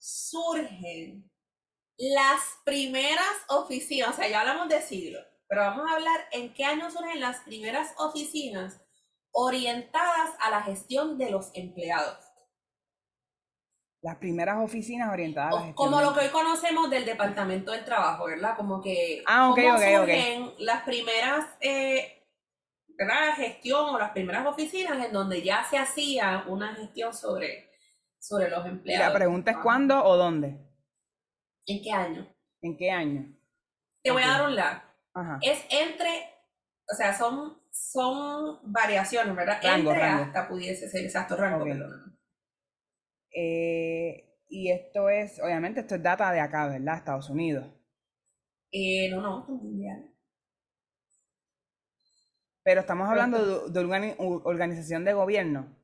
surgen las primeras oficinas, o sea, ya hablamos de siglo, pero vamos a hablar en qué año surgen las primeras oficinas orientadas a la gestión de los empleados. Las primeras oficinas orientadas a la gestión. Como lo que hoy conocemos del Departamento del Trabajo, ¿verdad? Como que ah, okay, cómo surgen las primeras eh, ¿verdad? gestión o las primeras oficinas en donde ya se hacía una gestión sobre, sobre los empleados. la pregunta es cuándo o dónde. ¿En qué año? ¿En qué año? Te voy a dar un la. Es entre, o sea, son, son variaciones, ¿verdad? entre hasta pudiese ser exacto rango, perdón. Eh, y esto es, obviamente, esto es data de acá, ¿verdad? Estados Unidos. Eh, no, no, mundial. Pero estamos hablando de, de organización de gobierno.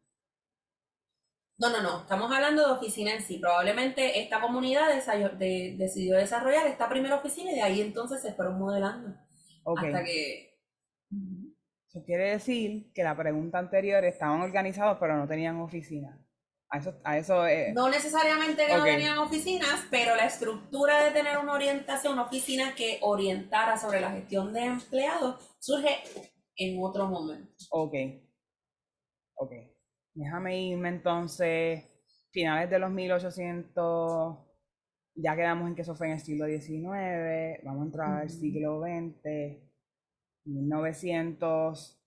No, no, no. Estamos hablando de oficina en sí. Probablemente esta comunidad decidió desarrollar esta primera oficina y de ahí entonces se fueron modelando. Hasta que. Eso quiere decir que la pregunta anterior estaban organizados pero no tenían oficina. A eso, a eso No necesariamente que no tenían oficinas, pero la estructura de tener una orientación, una oficina que orientara sobre la gestión de empleados, surge en otro momento. Ok. Ok. Déjame irme entonces, finales de los 1800, ya quedamos en que eso fue en el siglo XIX, vamos a entrar al siglo XX, 1900,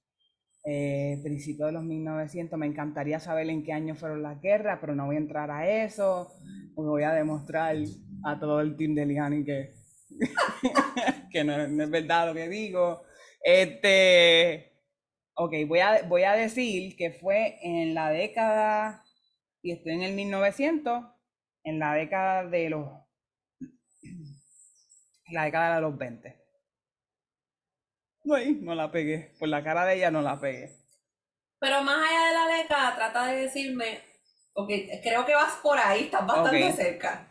eh, principios de los 1900. Me encantaría saber en qué año fueron las guerras, pero no voy a entrar a eso. Me voy a demostrar a todo el team de Liani que, que no, no, es verdad lo que digo. Este, ok, voy a, voy a decir que fue en la década, y estoy en el 1900, en la década de los, la década de los 20. No, no la pegué. Por la cara de ella no la pegué. Pero más allá de la década, trata de decirme, ok, creo que vas por ahí, estás bastante cerca.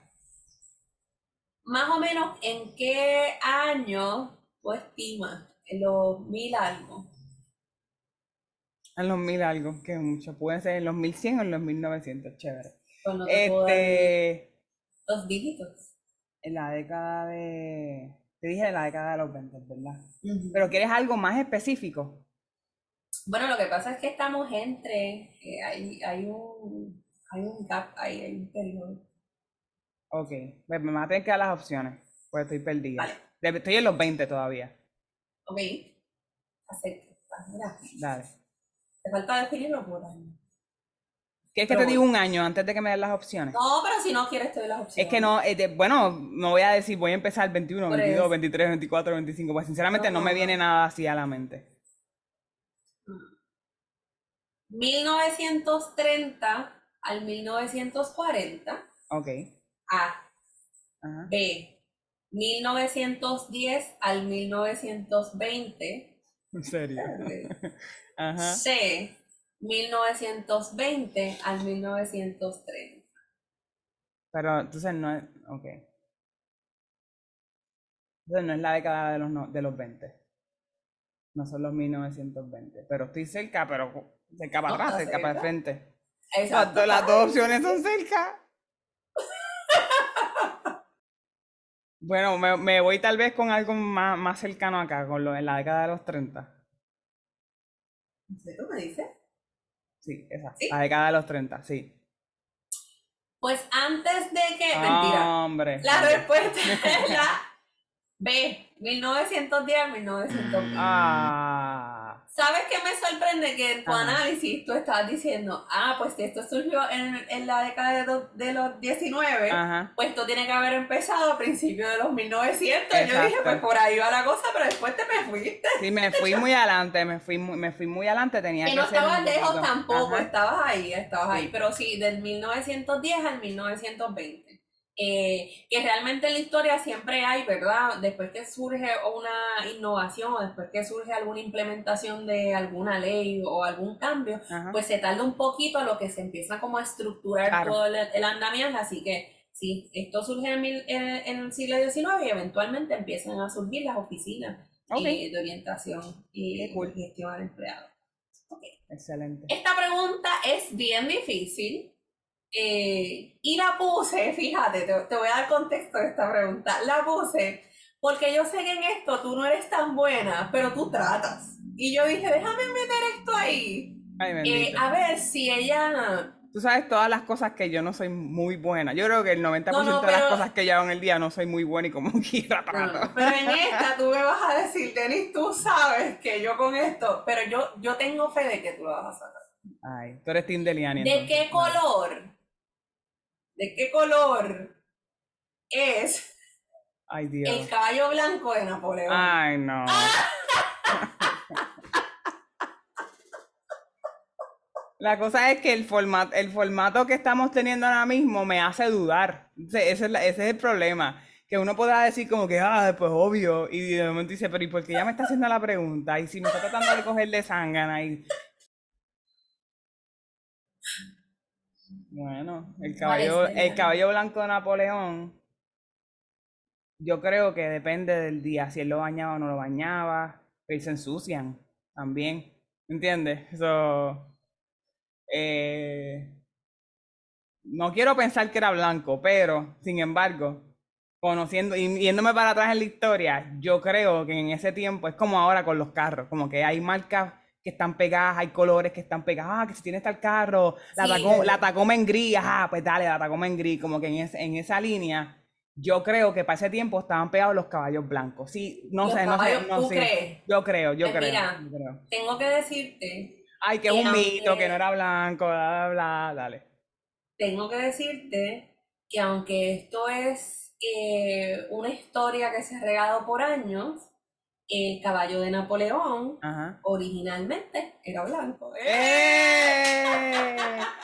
Más o menos, ¿en qué año tú estimas? ¿En los mil algo? En los mil algo, que mucho. Puede ser en los mil cien o en los mil novecientos, chévere. este... Los dígitos. En la década de... Te dije la década de los 20, ¿verdad? Pero ¿quieres algo más específico? Bueno, lo que pasa es que estamos entre, eh, hay, hay, un, hay un gap, hay, hay un periodo. Ok, pues me voy a tener que dar las opciones, pues estoy perdida. Vale. Estoy en los 20 todavía. Ok, acepto. Dale. Te falta definirlo por año. ¿Quieres que te diga un año antes de que me den las opciones? No, pero si no quieres te doy las opciones. Es que no, eh, bueno, no voy a decir, voy a empezar 21, 22, 23, 24, 25, pues sinceramente no, me viene nada así a la mente. 1930 al 1940. Ok. A. B. 1910 al 1920. ¿En serio? Ajá. C. 1920 al 1930. Pero entonces no es, ok. Entonces no es la década de los, de los 20. No son los 1920. Pero estoy cerca, pero cerca para atrás, cerca, para el frente. Exacto. Las dos opciones son cerca. Bueno, me, me, voy tal vez con algo más, más cercano acá, con lo, en la década de los 30. ¿Tú me dices? Sí, esa. La década de los 30, sí. Pues antes de que. mentira. Hombre. La respuesta es la B, 1910 a 1920. Ah. ¿Sabes qué me sorprende? Que en tu análisis tú estabas diciendo, ah, pues si esto surgió en, en la década de, de los 19, pues esto tiene que haber empezado a principios de los 1900. Yo dije, pues por ahí va la cosa, pero después te me fuiste. Sí, me fui muy adelante, me fui muy, me fui muy adelante, tenía que Y no estabas lejos tampoco, estabas ahí, estabas ahí, pero sí, del 1910 al 1920. Eh, que realmente en la historia siempre hay, ¿verdad? Después que surge una innovación o después que surge alguna implementación de alguna ley o algún cambio, pues se tarda un poquito a lo que se empieza como a estructurar todo el, andamiaje, así que sí, esto surge en, el siglo XIX y eventualmente empiezan a surgir las oficinas eh, de orientación y gestión al empleado. Excelente. Esta pregunta es bien difícil eh, y la puse, fíjate, te, voy a dar contexto de esta pregunta. La puse porque yo sé que en esto tú no eres tan buena, pero tú tratas. Y yo dije, déjame meter esto ahí. Eh, a ver si ella... Tú sabes todas las cosas que yo no soy muy buena. Yo creo que el 90% de las cosas que yo hago en el día no soy muy buena y como quiera trato. pero en esta tú me vas a decir, Denis, tú sabes que yo con esto, pero yo, yo tengo fe de que tú lo vas a sacar. Ay, tú eres Tim Deliani. ¿De qué color de qué color es el caballo blanco de Napoleón. Ay, no. La cosa es que el, formato, el formato que estamos teniendo ahora mismo me hace dudar. Ese, es, ese es el problema. Que uno pueda decir como que, ah, pues obvio. Y de momento dice, pero ¿y por qué ya me está haciendo la pregunta? Y si me está tratando de coger de sangana y Bueno, el caballo, el caballo blanco de Napoleón, yo creo que depende del día, si él lo bañaba o no lo bañaba, pero se ensucian también, ¿entiendes? Eso, eh, no quiero pensar que era blanco, pero, sin embargo, conociendo y yéndome para atrás en la historia, yo creo que en ese tiempo es como ahora con los carros, como que hay marcas que están pegadas, hay colores que están pegadas, ah, que si tiene está el carro, la, Tacoma, en gris, ah, pues dale, la Tacoma en gris, como que en, en esa línea, yo creo que para ese tiempo estaban pegados los caballos blancos. Sí, no Los sé, no sé, no ¿tú sé. crees? Yo creo, yo Pues creo, mira, yo creo. Tengo que decirte, Ay, que es un mito, que no era blanco, bla, bla, bla, dale. tengo que decirte que aunque esto es eh, una historia que se ha regado por años, el caballo de Napoleón Ajá. originalmente era blanco. ¡Eh!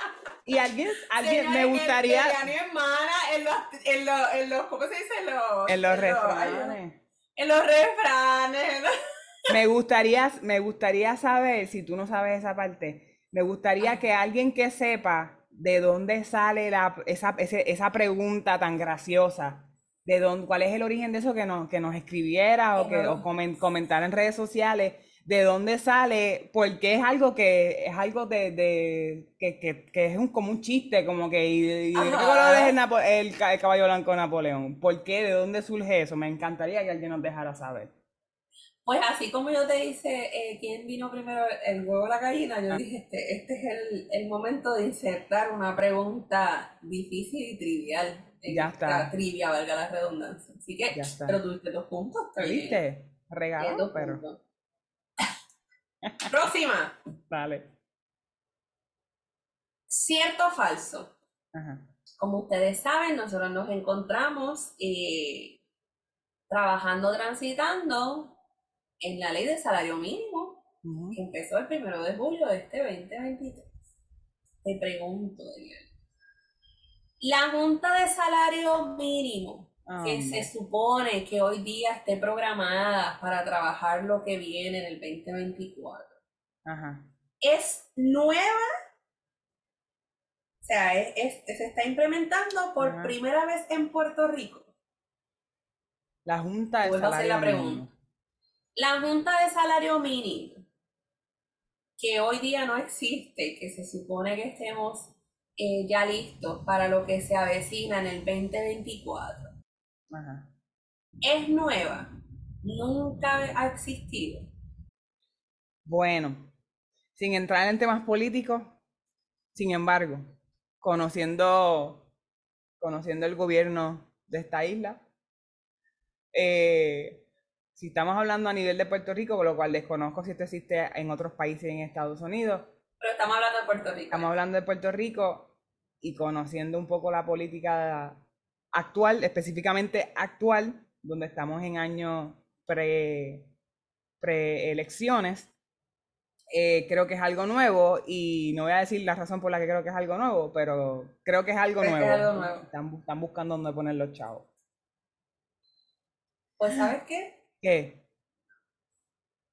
Y alguien, alguien, me Señores, que gustaría, y hermana en los, en los, en los, ¿cómo se dice? En los, en los refranes, En los refranes. me gustaría, me gustaría saber, si tú no sabes esa parte, me gustaría que alguien que sepa de dónde sale la, esa, esa pregunta tan graciosa, de dónde, cuál es el origen de eso, que nos, que nos escribiera o que o comentara en redes sociales, de dónde sale, porque es algo que es algo de, de que, que, que es un, como un chiste, como que y, y ¿de qué color es el, el el caballo blanco de Napoleón? ¿Por qué? ¿De dónde surge eso? Me encantaría que alguien nos dejara saber. Pues así como yo te hice, eh, ¿quién vino primero, el huevo o la gallina? Yo Ah. dije, este, este es el, el momento de insertar una pregunta difícil y trivial. En Ya esta está. Trivia, valga la redundancia. Así que, Ya está. pero tuviste dos puntos. ¿Viste? Regalado, dos pero puntos. Próxima. dale. ¿Cierto o falso? Ajá. Como ustedes saben, nosotros nos encontramos eh, trabajando, transitando en la ley de salario mínimo. Que empezó el primero de julio de este 2023. Te pregunto, Eliana. La Junta de Salario Mínimo, que se supone que hoy día esté programada para trabajar lo que viene en el 2024, Ajá. ¿es nueva? O sea, es- es- se está implementando por Ajá. primera vez en Puerto Rico. La Junta del Vuelvo a hacer Salario pregunta. Mínimo. La Junta de Salario Mínimo, que hoy día no existe, que se supone que estemos eh, ya listos para lo que se avecina en el 2024, Ajá. es nueva, nunca ha existido. Bueno, sin entrar en temas políticos, sin embargo, conociendo, conociendo el gobierno de esta isla, eh, si estamos hablando a nivel de Puerto Rico, con lo cual desconozco si esto existe en otros países en Estados Unidos, Pero estamos hablando de Puerto Rico. Estamos hablando de Puerto Rico y conociendo un poco la política actual, específicamente actual, donde estamos en años pre, preelecciones. eh, creo que es algo nuevo y no voy a decir la razón por la que creo que es algo nuevo, pero creo que es algo Creo que es nuevo. algo nuevo. Están, están buscando dónde poner los chavos. Pues ¿sabes qué? ¿Qué?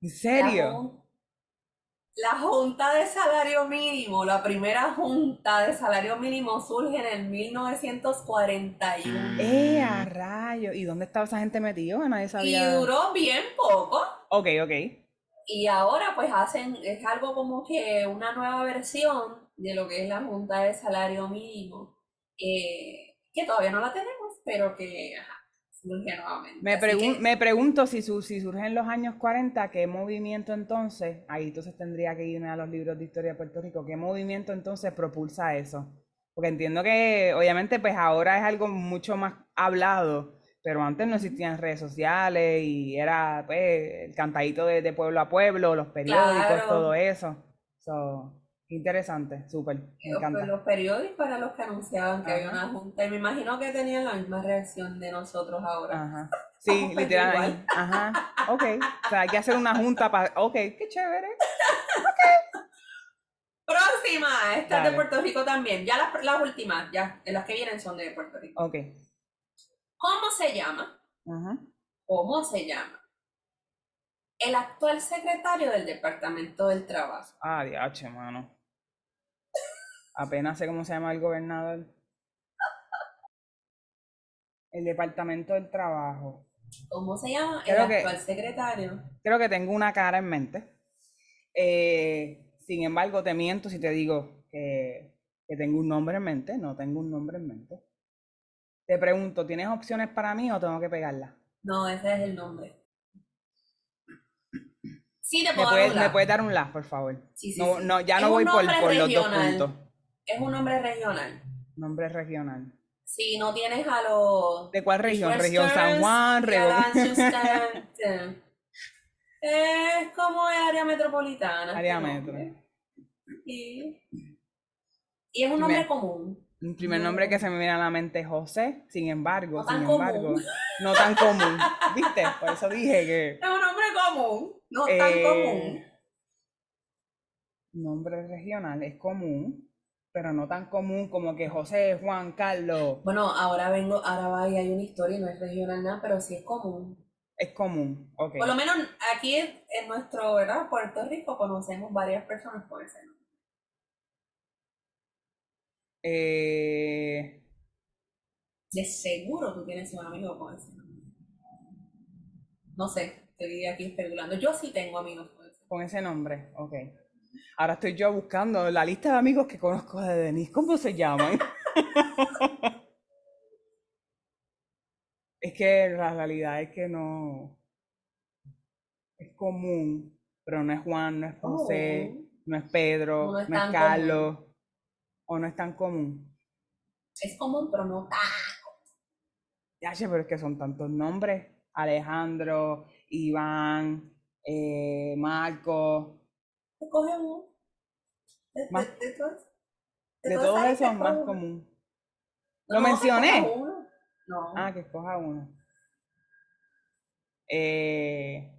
¿En serio? La Junta de Salario Mínimo, la primera Junta de Salario Mínimo surge en el 1941 ¡Eh, a rayo! ¿Y dónde estaba esa gente metida? Nadie y sabía. duró bien poco. Ok, ok. Y ahora pues hacen, es algo como que una nueva versión de lo que es la Junta de Salario Mínimo, eh, que todavía no la tenemos, pero que surge nuevamente. Me, pregun- que, me pregunto si, su- si surge en los años 40, ¿qué movimiento entonces? Ahí entonces tendría que irme a los libros de historia de Puerto Rico. ¿Qué movimiento entonces propulsa eso? Porque entiendo que obviamente pues ahora es algo mucho más hablado, pero antes no existían redes sociales y era pues el cantadito de, de pueblo a pueblo, los periódicos, Claro. todo eso. So, interesante, súper, me los, encanta. los periódicos eran los que anunciaban que había una junta y me imagino que tenían la misma reacción de nosotros ahora. Ajá. Sí, Pues literal. igual. Ajá. Ok. O sea, hay que hacer una junta para. Ok, qué chévere. Próxima, esta es de. Puerto Rico también. Ya las, las últimas, ya, las que vienen son de Puerto Rico. Ok. ¿Cómo se llama? Ajá. ¿Cómo se llama? El actual secretario del Departamento del Trabajo. Ah, diache, mano. Apenas sé cómo se llama el gobernador. El Departamento del Trabajo. ¿Cómo se llama? Creo el que- actual secretario. Creo que tengo una cara en mente. Eh, sin embargo, te miento si te digo que, que tengo un nombre en mente. No tengo un nombre en mente. Te pregunto, ¿tienes opciones para mí o tengo que pegarla? No, ese es el nombre. Sí, te ¿Me dar puedes, un me la. puedes dar un las, por favor? Sí, sí, No, sí. no, ya Es no voy por, los dos puntos. Es un nombre regional. Nombre regional. Si no tienes a los... ¿De cuál región? Región San Juan, región... es como área metropolitana. Área metro. Y, y es un nombre común. Un primer nombre que se me viene a la mente es José, sin embargo, sin embargo, no tan común. ¿Viste? Por eso dije que. Es un nombre común, no tan eh, común. Nombre regional es común, pero no tan común como que José, Juan, Carlos. Bueno, ahora vengo, ahora va y hay una historia, no es regional nada, pero sí es común. Es común, ok. Por lo menos aquí en nuestro, ¿verdad? Puerto Rico conocemos varias personas por ese nombre. Eh... De seguro tú tienes un amigo con ese nombre. No sé, estoy aquí especulando. Yo sí tengo amigos con ese nombre. Con ese nombre, ok. Ahora estoy yo buscando la lista de amigos que conozco de Denise. ¿Cómo se llaman? es que la realidad es que no. Es común, pero no es Juan, no es José, oh. no es Pedro, no es, Carlos o no es tan común? Es común, pero no tan Ya sé, pero es que son tantos nombres. Alejandro, Iván, eh, Marco. Coge uno. De, todos, esos es más común. ¿Lo mencioné? No. Ah, que escoja uno. Eh,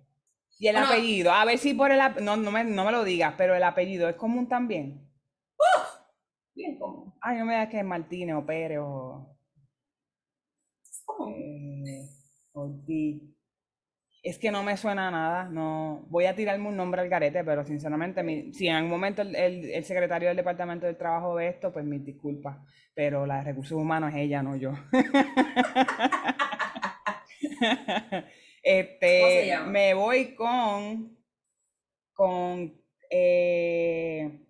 y el apellido, a ver si por el no, no me, no me lo digas, pero el apellido es común también. Bien común. Ay, no me da que es Martínez o Pérez o. Eh, es que no me suena a nada. No, voy a tirarme un nombre al garete, pero sinceramente, si en algún momento el, secretario del Departamento del Trabajo ve esto, pues mis disculpas. Pero la de recursos humanos es ella, no yo. este, me voy con con eh,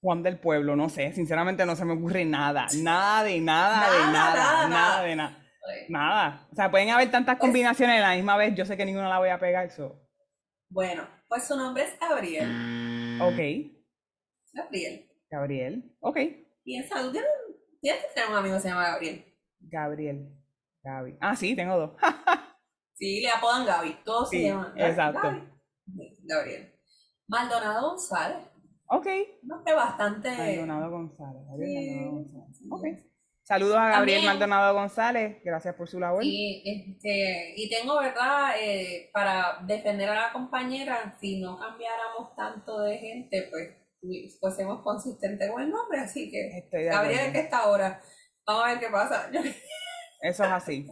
Juan del Pueblo, no sé, sinceramente no se me ocurre nada, nada de nada, de nada, nada, de nada. Nada. O sea, pueden haber tantas pues combinaciones a la misma vez, yo sé que ninguna la voy a pegar, eso. Bueno, pues su nombre es Gabriel. Ok. Gabriel. Gabriel, ok. Piensa, ¿tú tienes, tienes que tener un amigo que se llama Gabriel? Gabriel. Gaby. Ah, sí, tengo dos. sí, le apodan Gaby, todos se llaman. Exacto. Gabriel. Maldonado González. Ok. Nombre bastante. Maldonado González. Maldonado González. Ok. Saludos a Gabriel Maldonado González, gracias por su labor. Y, este, y tengo, ¿verdad? Eh, para defender a la compañera, si no cambiáramos tanto de gente, pues fuésemos consistentes con el nombre, así que Estoy Gabriel que está ahora, vamos a ver qué pasa. Eso es así,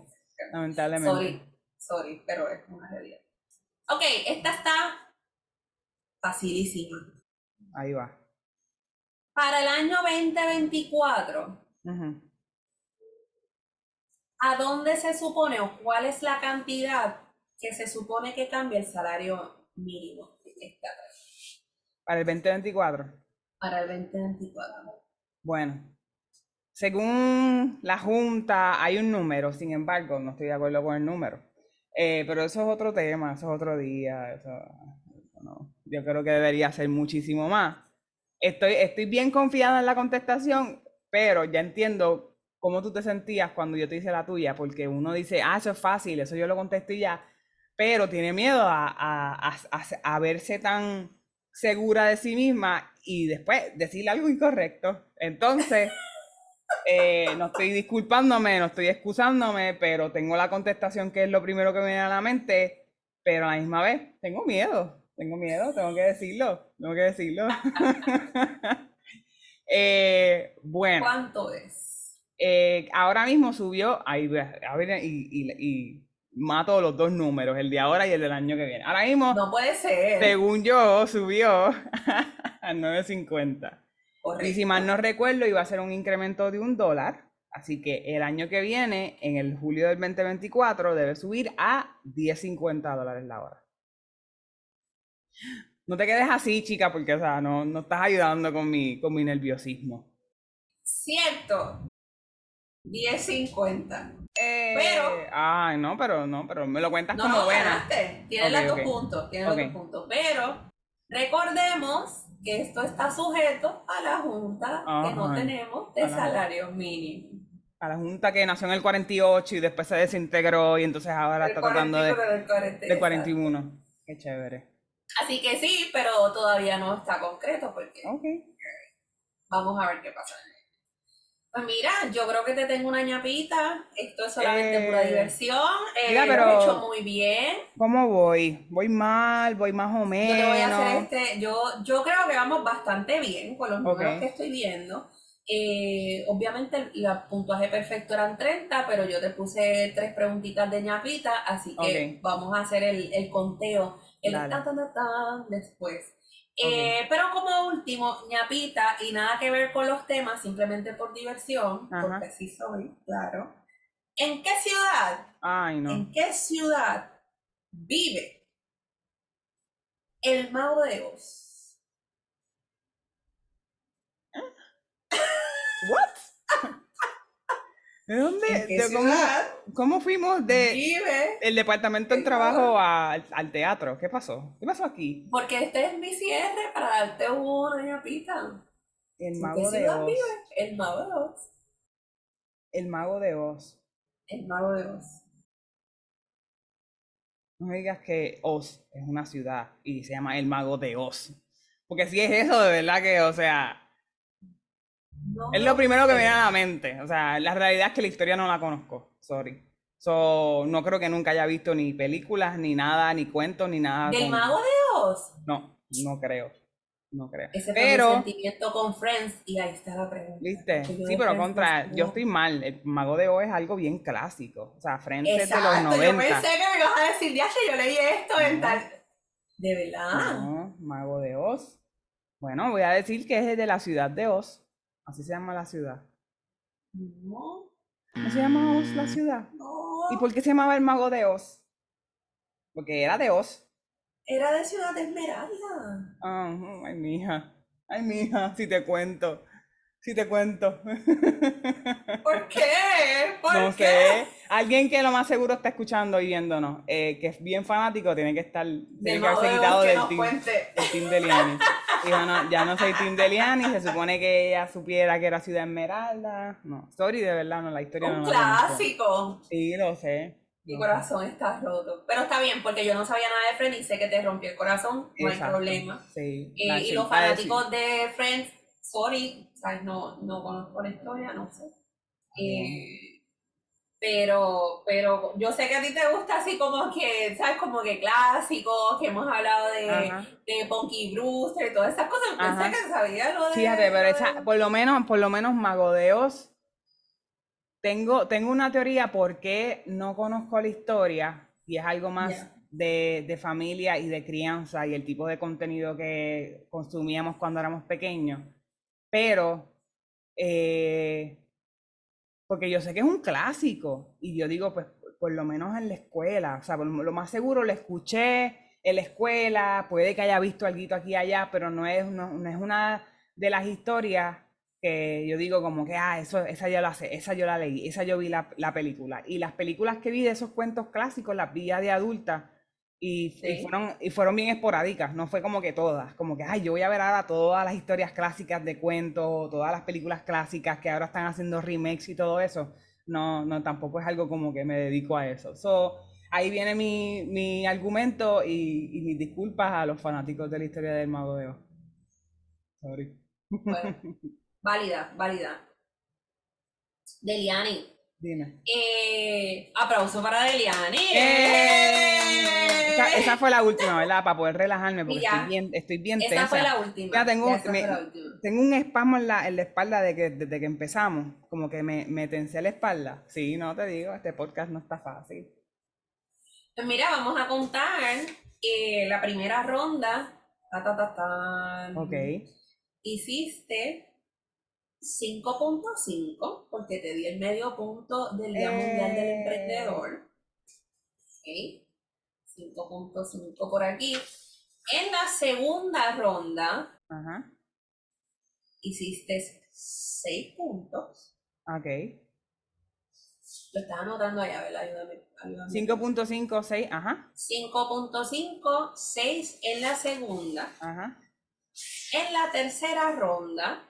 lamentablemente. Sorry, sorry, pero es una realidad. Ok, esta está facilísima. Ahí va. Para el año 2024, ¿a dónde se supone o cuál es la cantidad que se supone que cambie el salario mínimo Para el 2024. Para el 2024. Bueno, según la Junta hay un número, sin embargo, no estoy de acuerdo con el número. Eh, pero eso es otro tema, eso es otro día. Eso. Yo creo que debería ser muchísimo más. Estoy, estoy bien confiada en la contestación, pero ya entiendo cómo tú te sentías cuando yo te hice la tuya, porque uno dice, ah, eso es fácil, eso yo lo contesté ya, pero tiene miedo a, a, a, verse tan segura de sí misma y después decirle algo incorrecto. Entonces, eh, no estoy disculpándome, no estoy excusándome, pero tengo la contestación que es lo primero que me viene a la mente, pero a la misma vez tengo miedo. Tengo miedo, tengo que decirlo, tengo que decirlo. Eh, bueno. ¿Cuánto es? Eh, ahora mismo subió, ahí, a ver, y, y, mato los dos números, el de ahora y el del año que viene. Ahora mismo, no puede ser. Según yo, subió a 9.50. Y si mal no recuerdo, iba a ser un incremento de un dólar. Así que el año que viene, en el julio del 2024, debe subir a 10.50 dólares la hora. No te quedes así, chica, porque, o sea, no, no estás ayudando con mi, con mi nerviosismo. Cierto. 10.50. Eh, pero. Ay, no, pero no, pero me lo cuentas como buena. Tienes los dos puntos, tienes los dos puntos. Pero Recordemos que esto está sujeto a la Junta que no tenemos de salario mínimo. A la Junta que nació en el 48 y después se desintegró y entonces ahora está tratando de... Del 41. Qué chévere. Así que sí, pero todavía no está concreto porque... Vamos a ver qué pasa. Pues mira, yo creo que te tengo una ñapita. Esto es solamente pura eh, diversión. Eh, mira, pero lo he hecho muy bien. ¿Cómo voy? ¿Voy mal? ¿Voy más o menos? Yo te voy a hacer este. Yo, yo creo que vamos bastante bien con los números que estoy viendo. Eh, obviamente el puntuaje perfecto eran 30, pero yo te puse tres preguntitas de ñapita, así que vamos a hacer el, el conteo, el tan, tan, tan, después. Eh, pero como último, ñapita, y nada que ver con los temas, simplemente por diversión, porque así soy, claro. ¿En qué ciudad? Ay, no. ¿En qué ciudad vive el mago de Oz? ¿What? ¿De dónde? cómo, fuimos de el departamento de trabajo al teatro? ¿Qué pasó? ¿Qué pasó aquí? Porque este es mi cierre para darte una ñapita. El mago de Oz. El mago de Oz. El mago de Oz. El mago de Oz. No me digas que Oz es una ciudad y se llama el mago de Oz. Porque si es eso, de verdad que, o sea, es lo primero que me viene a la mente. O sea, la realidad es que la historia no la conozco. Sorry. So, no creo que nunca haya visto ni películas, ni nada, ni cuentos, ni nada. ¿Del Mago de Oz? No, no creo. No creo. Ese pero... fue sentimiento con Friends y ahí está la pregunta. ¿Viste? Sí, pero contra, yo estoy mal. El Mago de Oz es algo bien clásico. O sea, Friends es de los 90. Yo pensé que me ibas a decir, ya que yo leí esto en tal... ¿De verdad? No, Mago de Oz. Bueno, voy a decir que es de la ciudad de Oz. Así se llama la ciudad. No. ¿No se llama Oz la ciudad? No. ¿Y por qué se llamaba el mago de Oz? Porque era de Oz. Era de Ciudad de Esmeralda. Ah, ay, mija. Ay, mija, si te cuento. Si te cuento. ¿Por qué? ¿Por no sé. Alguien que lo más seguro está escuchando y viéndonos, eh, que es bien fanático, tiene que estar, tiene que haberse quitado del team, del team de Liani. Y no, ya no soy Tim Deliani, se supone que ella supiera que era Ciudad Esmeralda. No, sorry, de verdad, no, la historia Un no. Un clásico. Sí, lo sé. Mi corazón está roto. Pero está bien, porque yo no sabía nada de Friends y sé que te rompió el corazón, no hay problema. Sí. Eh, y los fanáticos de Friends, sorry, ¿sabes? No, no conozco la historia, no sé. Eh, pero, pero yo sé que a ti te gusta así como que, ¿sabes? Como que clásicos, que hemos hablado de, de Punky Brewster y todas esas cosas. Pensé que sabía lo de... Fíjate, pero esa, por lo menos, por lo menos Magodeos, tengo, tengo una teoría porque no conozco la historia y es algo más de, de familia y de crianza y el tipo de contenido que consumíamos cuando éramos pequeños. Pero... Eh, porque yo sé que es un clásico y yo digo, pues por lo menos en la escuela, o sea, lo más seguro lo escuché en la escuela, puede que haya visto algo aquí y allá, pero no es, no, es una de las historias que yo digo como que, ah, eso, esa yo la sé, esa yo la leí, esa yo vi la, la película. Y las películas que vi de esos cuentos clásicos las vi ya de adulta y, fueron, y fueron bien esporádicas, no fue como que todas, como que, ay, yo voy a ver ahora todas las historias clásicas de cuentos, todas las películas clásicas que ahora están haciendo remakes y todo eso. No, no, tampoco es algo como que me dedico a eso. So, ahí viene mi, mi argumento y, y, mis disculpas a los fanáticos de la historia del Mago de Oz. Sorry. válida, válida. Deliani. Dime. Eh, aplauso para Deliani. ¡Eh! esa, fue la última, ¿verdad? Para poder relajarme, porque estoy bien, estoy bien tensa. Esa fue la última. tengo, tengo un espasmo en la, en la espalda de que, desde que empezamos. Como que me, me tensé la espalda. Sí, no te digo, este podcast no está fácil. Pues mira, vamos a contar eh, la primera ronda. Ta, ta, ta, ta. Ok. Hiciste 5.5 porque te di el medio punto del Día Mundial del eh. Emprendedor. Ok. 5.5 por aquí. En la segunda ronda, hiciste 6 puntos. Ok. Lo estás anotando allá, ¿verdad? Ayúdame. ayúdame. 5.5, 6, ajá, 5.5, 6 en la segunda. ajá. En la tercera ronda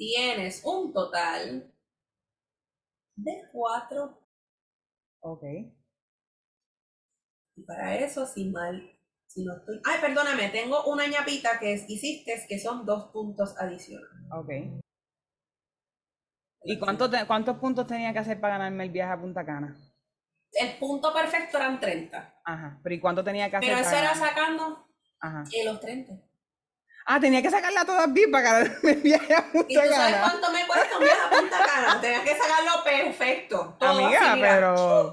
tienes un total de 4. Ok. Y para eso, sin mal, si no estoy... Ay, perdóname, tengo una ñapita que es- hiciste que son dos puntos adicionales. Ok. ¿Y cuánto te- cuántos puntos tenía que hacer para ganarme el viaje a Punta Cana? El punto perfecto eran 30. Ajá. Pero ¿y cuánto tenía que hacer Pero eso para era ganarme? sacando Ajá. los 30. Ah, tenía que sacarla todas bien para ganarme el viaje a ¿Y tú Punta sabes Cana. cuánto me cuesta un viaje a Punta Cana? Tenías que sacarlo perfecto. Todo Amiga, así, pero.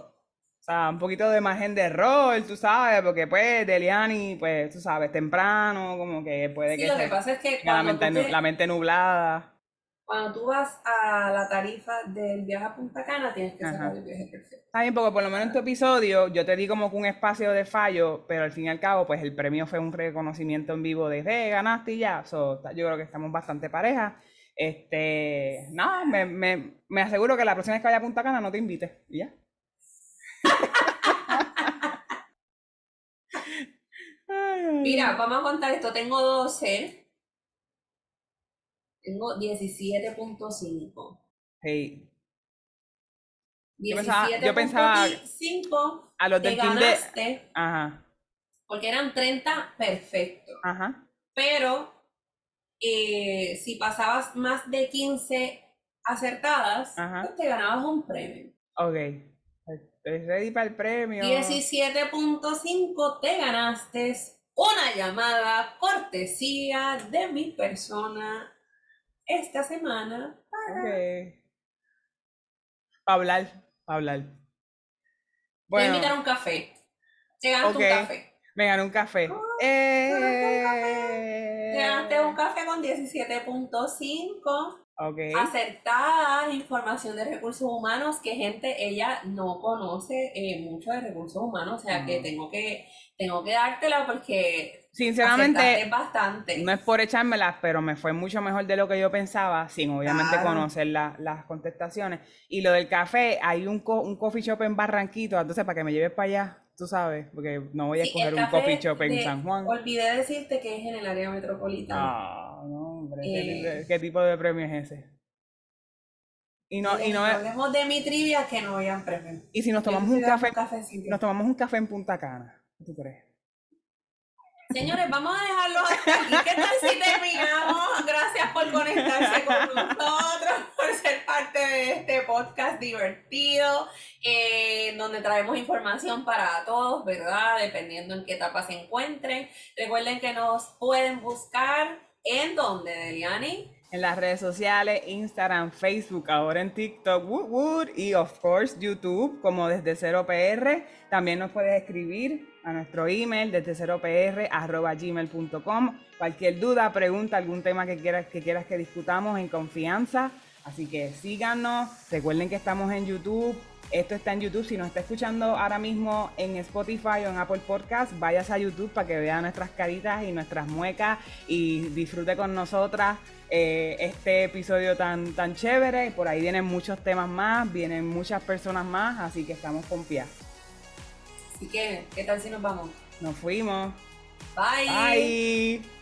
O sea, un poquito de margen de error, tú sabes, porque pues Deliani, pues tú sabes, temprano, como que puede Sí, que lo que pasa es que la mente, te- la mente nublada. Cuando tú vas a la tarifa del viaje a Punta Cana, tienes que sacar el viaje perfecto. Está bien, porque por lo menos en tu episodio yo te di como que un espacio de fallo, pero al fin y al cabo, pues el premio fue un reconocimiento en vivo de, "Ve, ganaste y ya. So, yo creo que estamos bastante parejas. Este, nada, me, me, me aseguro que la próxima vez que vaya a Punta Cana no te invite. Y ya. Mira, vamos a contar esto. Tengo 12. Tengo 17.5. Hey, Yo pensaba- yo 17.5 a los te del team de. ganaste Ajá, porque eran 30 perfectos. ajá. Pero eh, si pasabas más de 15 acertadas, Ajá. pues te ganabas un premio. Ok. Estoy ready para el premio. 17.5 te ganaste una llamada cortesía de mi persona esta semana. Para hablar, para hablar. Voy a invitar un café. Te ganaste un café. me gané un café. Eh. Te ganaste un café con 17.5. Ok. Acertada información de recursos humanos que gente ella no conoce eh, mucho de recursos humanos, o sea que No. tengo que tengo que dártela porque Sinceramente, bastante. no es por echármelas, pero me fue mucho mejor de lo que yo pensaba, sin obviamente Claro. conocer la- las contestaciones. Y lo del café, hay un, co- un coffee shop en Barranquito, entonces para que me lleves para allá, tú sabes, porque no voy a Sí, escoger un coffee shop en de- San Juan. Olvidé decirte que es en el área metropolitana. Ah, no, hombre, ¿qué, Eh. tipo- qué tipo de premio es ese? Y no, y no es- hablemos de mi trivia que no vayan premio. y si nos tomamos un café, nos tomamos un café en Punta Cana, ¿qué tú crees? Señores, vamos a dejarlo hasta aquí. ¿Qué tal si terminamos? Gracias por conectarse con nosotros, por ser parte de este podcast divertido, eh, donde traemos información para todos, ¿verdad? Dependiendo en qué etapa se encuentren. Recuerden que nos pueden buscar en donde, Deliani. En las redes sociales, Instagram, Facebook, ahora en TikTok, woot, woot, y of course YouTube, como desde 0pr. También nos puedes escribir a nuestro email desde 0pr arroba gmail.com. Cualquier duda, pregunta, algún tema que quieras, que quieras que discutamos en confianza. Así que síganos. Recuerden que estamos en YouTube. Esto está en YouTube. Si nos está escuchando ahora mismo en Spotify o en Apple Podcast, váyase a YouTube para que vea nuestras caritas y nuestras muecas y disfrute con nosotras eh, este episodio tan, tan chévere. Por ahí vienen muchos temas más, vienen muchas personas más, así que estamos con pie. Así que, ¿qué tal si nos vamos? Nos fuimos. Bye. Bye.